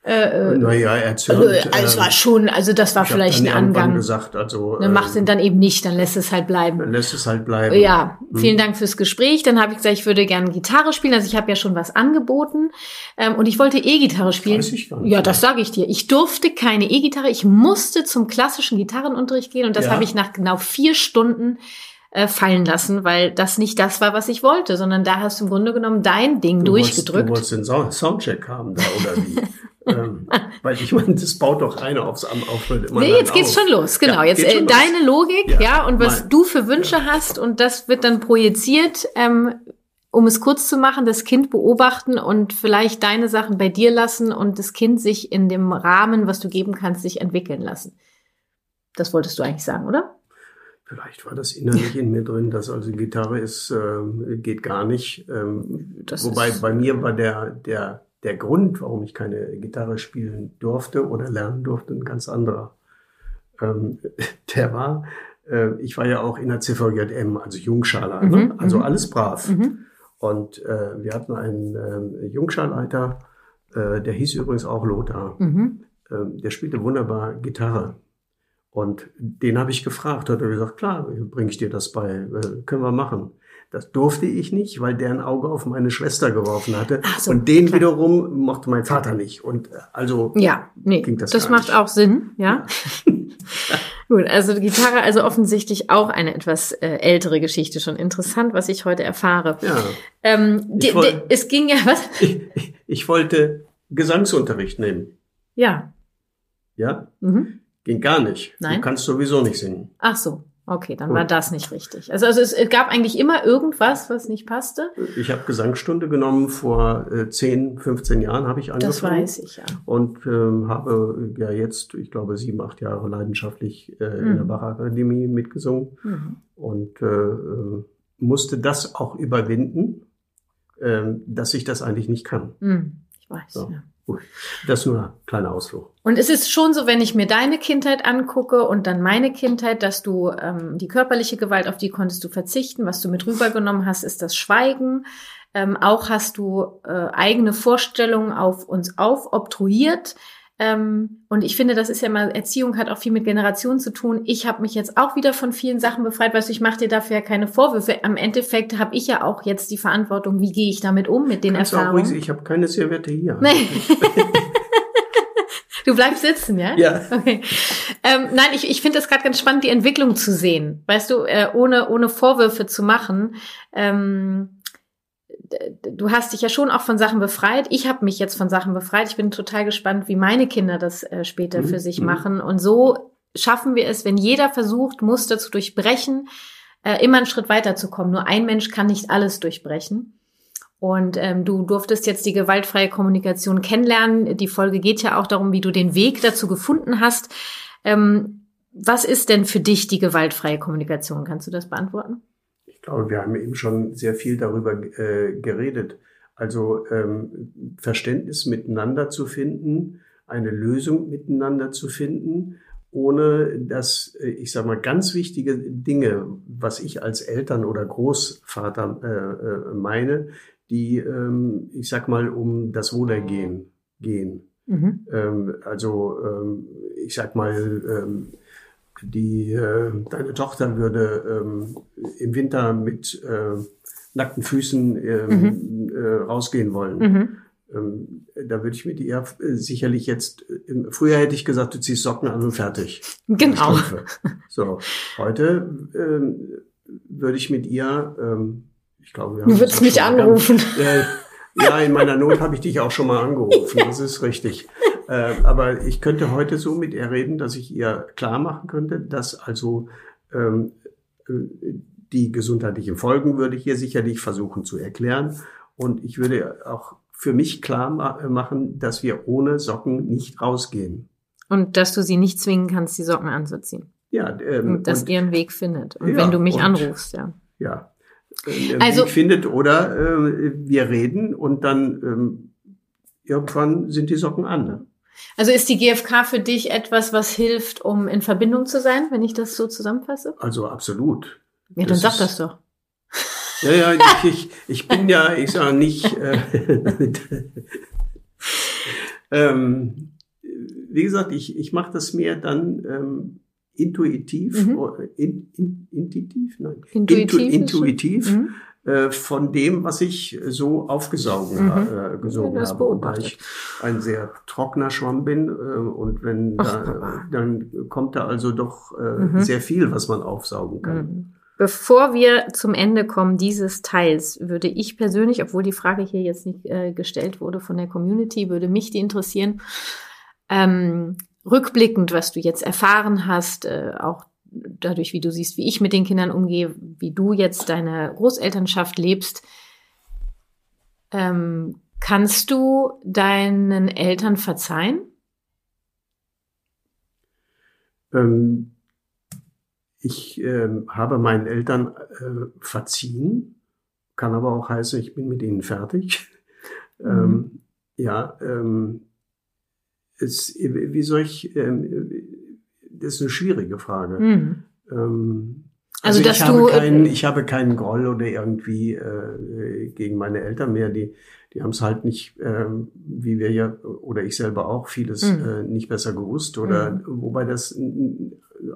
äh, äh, naja, erzählt. Also, also es war schon, also das war vielleicht ein Angang. gesagt, also. Dann macht es dann eben nicht, dann lässt es halt bleiben. Dann lässt es halt bleiben. Ja, hm. vielen Dank fürs Gespräch. Dann habe ich gesagt, ich würde gerne Gitarre spielen. Also ich habe ja schon was angeboten ähm, und ich wollte E-Gitarre spielen. Weiß ich gar nicht ja, das sage ich dir. Ich durfte keine E-Gitarre. Ich musste zum klassischen Gitarrenunterricht gehen und das ja. habe ich nach genau vier Stunden äh, fallen lassen, weil das nicht das war, was ich wollte, sondern da hast du im Grunde genommen dein Ding du durchgedrückt. Wolltest, du wolltest den Soundcheck haben da oder wie? ähm, weil ich meine, das baut doch einer aufs Aufhört immer. Nee, jetzt geht's auf. schon los, genau. Ja, jetzt äh, deine los. Logik, ja, ja und was mein. du für Wünsche ja. hast und das wird dann projiziert, ähm, um es kurz zu machen, das Kind beobachten und vielleicht deine Sachen bei dir lassen und das Kind sich in dem Rahmen, was du geben kannst, sich entwickeln lassen. Das wolltest du eigentlich sagen, oder? Vielleicht war das innerlich in mir drin, dass also Gitarre ist, äh, geht gar nicht. Ähm, wobei bei mir war der, der der Grund, warum ich keine Gitarre spielen durfte oder lernen durfte, ein ganz anderer. Ähm, der war, äh, ich war ja auch in der ZVJM, also Jungscharleiter, ne? mhm, ne? also mhm. alles brav. Mhm. Und äh, wir hatten einen äh, Jungscharleiter, äh, der hieß übrigens auch Lothar. Mhm. Ähm, der spielte wunderbar Gitarre. Und den habe ich gefragt, hat er gesagt, klar, bringe ich dir das bei, äh, können wir machen. Das durfte ich nicht, weil der ein Auge auf meine Schwester geworfen hatte. So, und den klar. wiederum mochte mein Vater nicht. Und äh, also ja, nee, ging das. Das macht nicht. auch Sinn, ja. Gut, also Gitarre, also offensichtlich auch eine etwas äh, ältere Geschichte schon. Interessant, was ich heute erfahre. Ja. Ähm, die, wollt, die, es ging ja was? Ich, ich, wollte Gesangsunterricht nehmen. Ja. Ja? Mhm. Ging gar nicht. Nein. Du kannst sowieso nicht singen. Ach so. Okay, dann war das nicht richtig. Also, also es, gab eigentlich immer irgendwas, was nicht passte. Ich habe Gesangsstunde genommen vor äh, 10, 15 Jahren habe ich angefangen. Das weiß ich, ja. Und ähm, habe ja jetzt, ich glaube, sieben, acht Jahre leidenschaftlich äh, mhm. in der Bachakademie mitgesungen mhm. und äh, äh, musste das auch überwinden, äh, dass ich das eigentlich nicht kann. Mhm. Ich weiß, so. ja. Das ist nur ein kleiner Ausflug. Und es ist schon so, wenn ich mir deine Kindheit angucke und dann meine Kindheit, dass du ähm, die körperliche Gewalt, auf die konntest du verzichten. Was du mit rübergenommen hast, ist das Schweigen. Ähm, auch hast du äh, eigene Vorstellungen auf uns aufobtruiert. Ähm, und ich finde, das ist ja mal, Erziehung hat auch viel mit Generationen zu tun. Ich habe mich jetzt auch wieder von vielen Sachen befreit, weißt du, ich mache dir dafür ja keine Vorwürfe. Am Endeffekt habe ich ja auch jetzt die Verantwortung, wie gehe ich damit um, mit den Kannst Erfahrungen. Ruhig, ich habe keine Serviette hier. Nee. Du bleibst sitzen, ja? Ja. Okay. Ähm, nein, ich, ich finde es gerade ganz spannend, die Entwicklung zu sehen. Weißt du, äh, ohne, ohne Vorwürfe zu machen. Ähm, du hast dich ja schon auch von Sachen befreit. Ich habe mich jetzt von Sachen befreit. Ich bin total gespannt, wie meine Kinder das äh, später mhm. für sich mhm. machen. Und so schaffen wir es, wenn jeder versucht, Muster zu durchbrechen, äh, immer einen Schritt weiterzukommen. Nur ein Mensch kann nicht alles durchbrechen. Und ähm, du durftest jetzt die gewaltfreie Kommunikation kennenlernen. Die Folge geht ja auch darum, wie du den Weg dazu gefunden hast. Ähm, was ist denn für dich die gewaltfreie Kommunikation? Kannst du das beantworten? Ich glaube, wir haben eben schon sehr viel darüber äh, geredet. Also ähm, Verständnis miteinander zu finden, eine Lösung miteinander zu finden, ohne dass, äh, ich sage mal, ganz wichtige Dinge, was ich als Eltern oder Großvater äh, äh, meine, die, ähm, ich sag mal, um das Wohlergehen gehen. Mhm. Ähm, also, ähm, ich sag mal, ähm, die äh, deine Tochter würde ähm, im Winter mit äh, nackten Füßen ähm, mhm. äh, rausgehen wollen. Mhm. Ähm, da würde ich mit ihr äh, sicherlich jetzt, äh, früher hätte ich gesagt, du ziehst Socken an und fertig. Genau. So, heute ähm, würde ich mit ihr, ähm, ich glaube, wir haben Du würdest mich anrufen. Äh, ja, in meiner Not habe ich dich auch schon mal angerufen, das ist richtig. Äh, aber ich könnte heute so mit ihr reden, dass ich ihr klar machen könnte, dass also ähm, äh, die gesundheitlichen Folgen würde ich ihr sicherlich versuchen zu erklären. Und ich würde auch für mich klar ma machen, dass wir ohne Socken nicht rausgehen. Und dass du sie nicht zwingen kannst, die Socken anzuziehen. Ja, ähm, und dass und, ihren Weg findet. Und ja, wenn du mich und, anrufst, ja. Ja. Äh, also, Weg findet oder äh, wir reden und dann ähm, irgendwann sind die Socken an. Also ist die GfK für dich etwas, was hilft, um in Verbindung zu sein, wenn ich das so zusammenfasse? Also absolut. Ja, dann sag das doch. Ja, ja, ich, ich, ich bin ja, ich sage nicht, äh, ähm, wie gesagt, ich, ich mache das mehr dann ähm, intuitiv, mhm. in, in, intuitiv, nein, intuitiv, Intu, intuitiv mhm. Äh, von dem, was ich so aufgesaugen mhm. äh, gesogen ja, habe. Da ich ein sehr trockener Schwamm bin äh, und wenn da, dann kommt da also doch mhm. sehr viel, was man aufsaugen kann. Mhm. Bevor wir zum Ende kommen dieses Teils, würde ich persönlich, obwohl die Frage hier jetzt nicht äh, gestellt wurde von der Community, würde mich die interessieren, ähm, rückblickend, was du jetzt erfahren hast, äh, auch dadurch, wie du siehst, wie ich mit den Kindern umgehe, wie du jetzt deine Großelternschaft lebst, ähm, kannst du deinen Eltern verzeihen? Ähm, ich äh, habe meinen Eltern äh, verziehen, kann aber auch heißen, ich bin mit ihnen fertig. Mhm. Ähm, ja, ähm, es, wie soll ich, ähm, das ist eine schwierige Frage. Mhm. Ähm, also, also dass ich, habe keinen, ich habe keinen Groll oder irgendwie äh, gegen meine Eltern mehr. Die, die haben es halt nicht, äh, wie wir ja, oder ich selber auch, vieles mhm. äh, nicht besser gewusst. Oder mhm. wobei das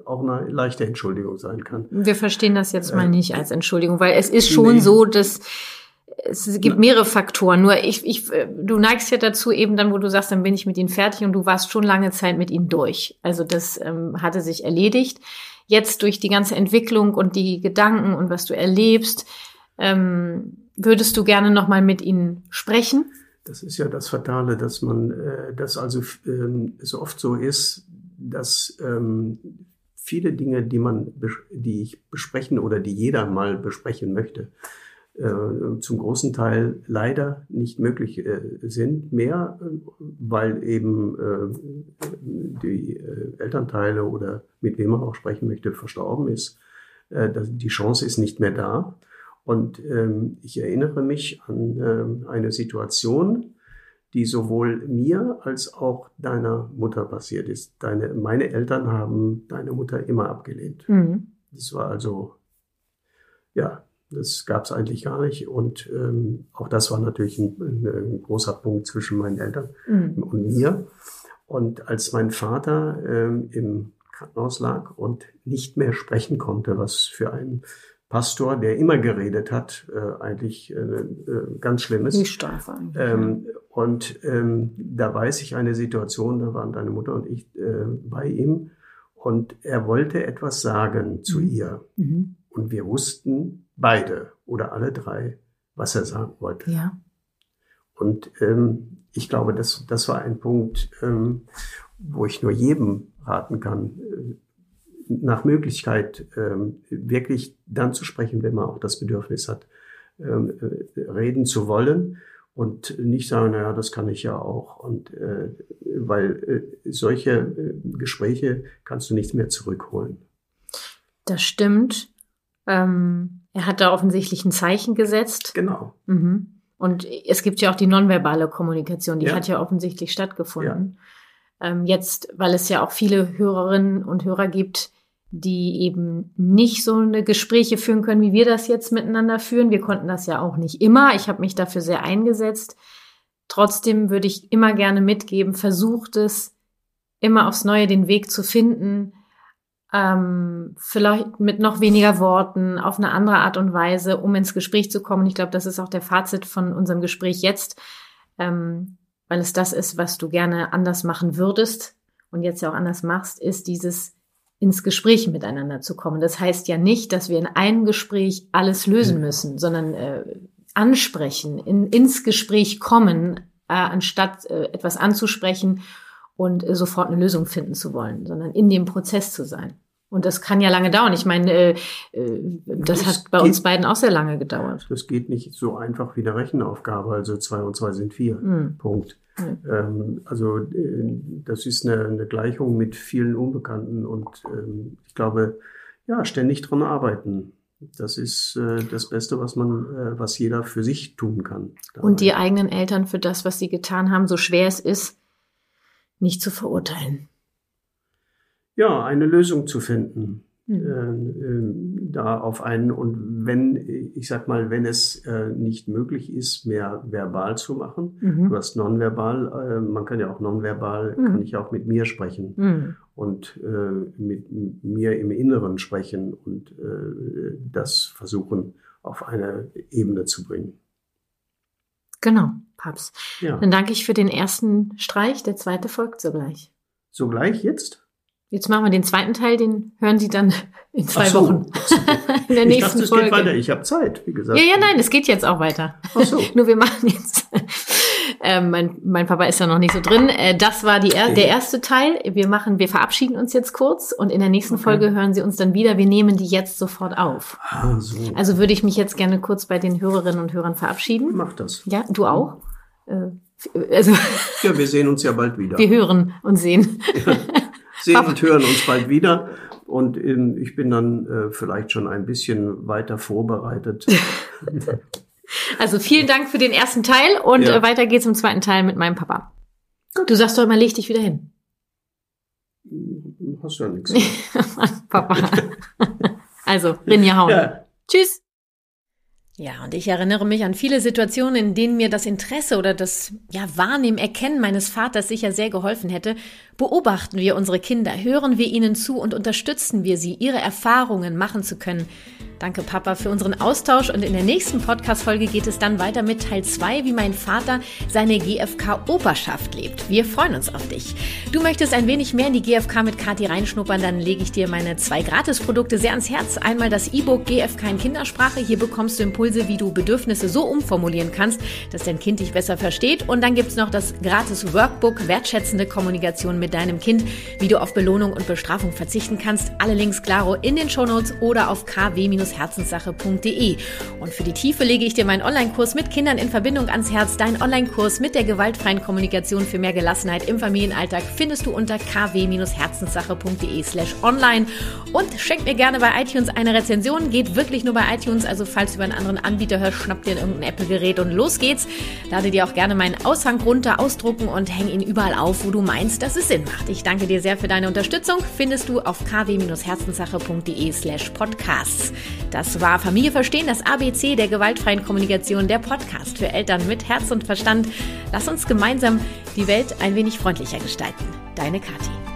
auch eine leichte Entschuldigung sein kann. Wir verstehen das jetzt mal äh, nicht als Entschuldigung, weil es ist schon nee. so, dass es gibt mehrere Faktoren. Nur ich, ich, du neigst ja dazu eben dann, wo du sagst, dann bin ich mit ihnen fertig und du warst schon lange Zeit mit ihnen durch. Also das ähm, hatte sich erledigt. Jetzt durch die ganze Entwicklung und die Gedanken und was du erlebst, ähm, würdest du gerne noch mal mit ihnen sprechen? Das ist ja das Fatale, dass man, äh, dass also ähm, so oft so ist, dass ähm, viele Dinge, die man, die ich besprechen oder die jeder mal besprechen möchte, äh, zum großen Teil leider nicht möglich äh, sind mehr, weil eben äh, die Elternteile oder mit wem man auch sprechen möchte verstorben ist. Die Chance ist nicht mehr da. Und ähm, ich erinnere mich an ähm, eine Situation, die sowohl mir als auch deiner Mutter passiert ist. Deine, meine Eltern haben deine Mutter immer abgelehnt. Mhm. Das war also, ja, das gab es eigentlich gar nicht. Und ähm, auch das war natürlich ein, ein großer Punkt zwischen meinen Eltern mhm. und mir. Und als mein Vater ähm, im Krankenhaus lag und nicht mehr sprechen konnte, was für ein Pastor, der immer geredet hat, äh, eigentlich äh, äh, ganz schlimm ist. Wie steif eigentlich. Ähm, und ähm, da weiß ich eine Situation, da waren deine Mutter und ich äh, bei ihm und er wollte etwas sagen zu mhm. ihr. Mhm. Und wir wussten beide oder alle drei, was er sagen wollte. Ja. Und ähm, ich glaube, das, das war ein Punkt, ähm, wo ich nur jedem raten kann, äh, nach Möglichkeit ähm, wirklich dann zu sprechen, wenn man auch das Bedürfnis hat, ähm, äh, reden zu wollen und nicht sagen, naja, das kann ich ja auch. Und äh, weil äh, solche äh, Gespräche kannst du nicht mehr zurückholen. Das stimmt. Ähm, er hat da offensichtlich ein Zeichen gesetzt. Genau. Mhm. Und es gibt ja auch die nonverbale Kommunikation, die ja. hat ja offensichtlich stattgefunden. Ja. Ähm, jetzt, weil es ja auch viele Hörerinnen und Hörer gibt, die eben nicht so eine Gespräche führen können, wie wir das jetzt miteinander führen. Wir konnten das ja auch nicht immer. Ich habe mich dafür sehr eingesetzt. Trotzdem würde ich immer gerne mitgeben, versucht es immer aufs Neue den Weg zu finden, ähm, vielleicht mit noch weniger Worten, auf eine andere Art und Weise, um ins Gespräch zu kommen. Ich glaube, das ist auch der Fazit von unserem Gespräch jetzt, ähm, weil es das ist, was du gerne anders machen würdest und jetzt ja auch anders machst, ist dieses ins Gespräch miteinander zu kommen. Das heißt ja nicht, dass wir in einem Gespräch alles lösen müssen, sondern äh, ansprechen, in, ins Gespräch kommen, äh, anstatt äh, etwas anzusprechen und äh, sofort eine Lösung finden zu wollen, sondern in dem Prozess zu sein. Und das kann ja lange dauern. Ich meine, äh, äh das, das hat bei geht, uns beiden auch sehr lange gedauert. Das geht nicht so einfach wie eine Rechenaufgabe. Also zwei und zwei sind vier. Mhm. Punkt. Mhm. Ähm, also äh, das ist eine, eine, Gleichung mit vielen Unbekannten und ähm, ich glaube, ja, ständig dran arbeiten. Das ist äh, das Beste, was man, äh, was jeder für sich tun kann. Dabei. Und die eigenen Eltern für das, was sie getan haben, so schwer es ist, nicht zu verurteilen. Ja, eine Lösung zu finden. Mhm. Äh, da auf einen und wenn, ich sag mal, wenn es äh, nicht möglich ist, mehr verbal zu machen, mhm. du hast nonverbal, äh, man kann ja auch nonverbal, mhm. kann ich auch mit mir sprechen mhm. und äh, mit mir im Inneren sprechen und äh, das versuchen auf eine Ebene zu bringen. Genau, Paps. Ja. Dann danke ich für den ersten Streich, der zweite folgt sogleich. Sogleich jetzt? Jetzt machen wir den zweiten Teil, den hören Sie dann in zwei so. Wochen. in der ich nächsten dachte, es Folge. Geht weiter. Ich habe Zeit, wie gesagt. Ja, ja, nein, es geht jetzt auch weiter. Ach so. Nur wir machen jetzt. ähm, mein, mein Papa ist ja noch nicht so drin. Äh, das war die er der erste Teil. Wir machen, wir verabschieden uns jetzt kurz und in der nächsten okay. Folge hören Sie uns dann wieder. Wir nehmen die jetzt sofort auf. Ah, so. Also würde ich mich jetzt gerne kurz bei den Hörerinnen und Hörern verabschieden. Mach das. Ja, du auch? Äh, also, ja, wir sehen uns ja bald wieder. Wir hören und sehen. Ja sehen und hören uns bald wieder. Und in, ich bin dann äh, vielleicht schon ein bisschen weiter vorbereitet. Also vielen Dank für den ersten Teil und ja. äh, weiter geht's im zweiten Teil mit meinem Papa. Gut. Du sagst doch immer, leg dich wieder hin. Hast du ja nichts. Papa. also, Rinja hauen. Ja. Tschüss. Ja, und ich erinnere mich an viele Situationen, in denen mir das Interesse oder das ja, Wahrnehmen, Erkennen meines Vaters sicher sehr geholfen hätte. Beobachten wir unsere Kinder, hören wir ihnen zu und unterstützen wir sie, ihre Erfahrungen machen zu können. Danke, Papa, für unseren Austausch und in der nächsten Podcast-Folge geht es dann weiter mit Teil 2, wie mein Vater seine GFK-Operschaft lebt. Wir freuen uns auf dich. Du möchtest ein wenig mehr in die GFK mit Kati reinschnuppern, dann lege ich dir meine zwei Gratisprodukte sehr ans Herz. Einmal das E-Book GFK in Kindersprache. Hier bekommst du Impulse, wie du Bedürfnisse so umformulieren kannst, dass dein Kind dich besser versteht. Und dann gibt es noch das gratis Workbook Wertschätzende Kommunikation mit deinem Kind, wie du auf Belohnung und Bestrafung verzichten kannst. Alle Links, klaro, in den Shownotes oder auf kw- herzenssache.de. Und für die Tiefe lege ich dir meinen Online-Kurs mit Kindern in Verbindung ans Herz. Dein Online-Kurs mit der gewaltfreien Kommunikation für mehr Gelassenheit im Familienalltag findest du unter kw-herzenssache.de slash online. Und schenk mir gerne bei iTunes eine Rezension. Geht wirklich nur bei iTunes. Also falls du über einen anderen Anbieter hörst, schnapp dir irgendein Apple-Gerät und los geht's. Lade dir auch gerne meinen Aushang runter, ausdrucken und häng ihn überall auf, wo du meinst, dass es Sinn macht. Ich danke dir sehr für deine Unterstützung. Findest du auf kw-herzenssache.de slash podcasts. Das war Familie verstehen, das ABC der gewaltfreien Kommunikation, der Podcast für Eltern mit Herz und Verstand. Lass uns gemeinsam die Welt ein wenig freundlicher gestalten. Deine Kathi.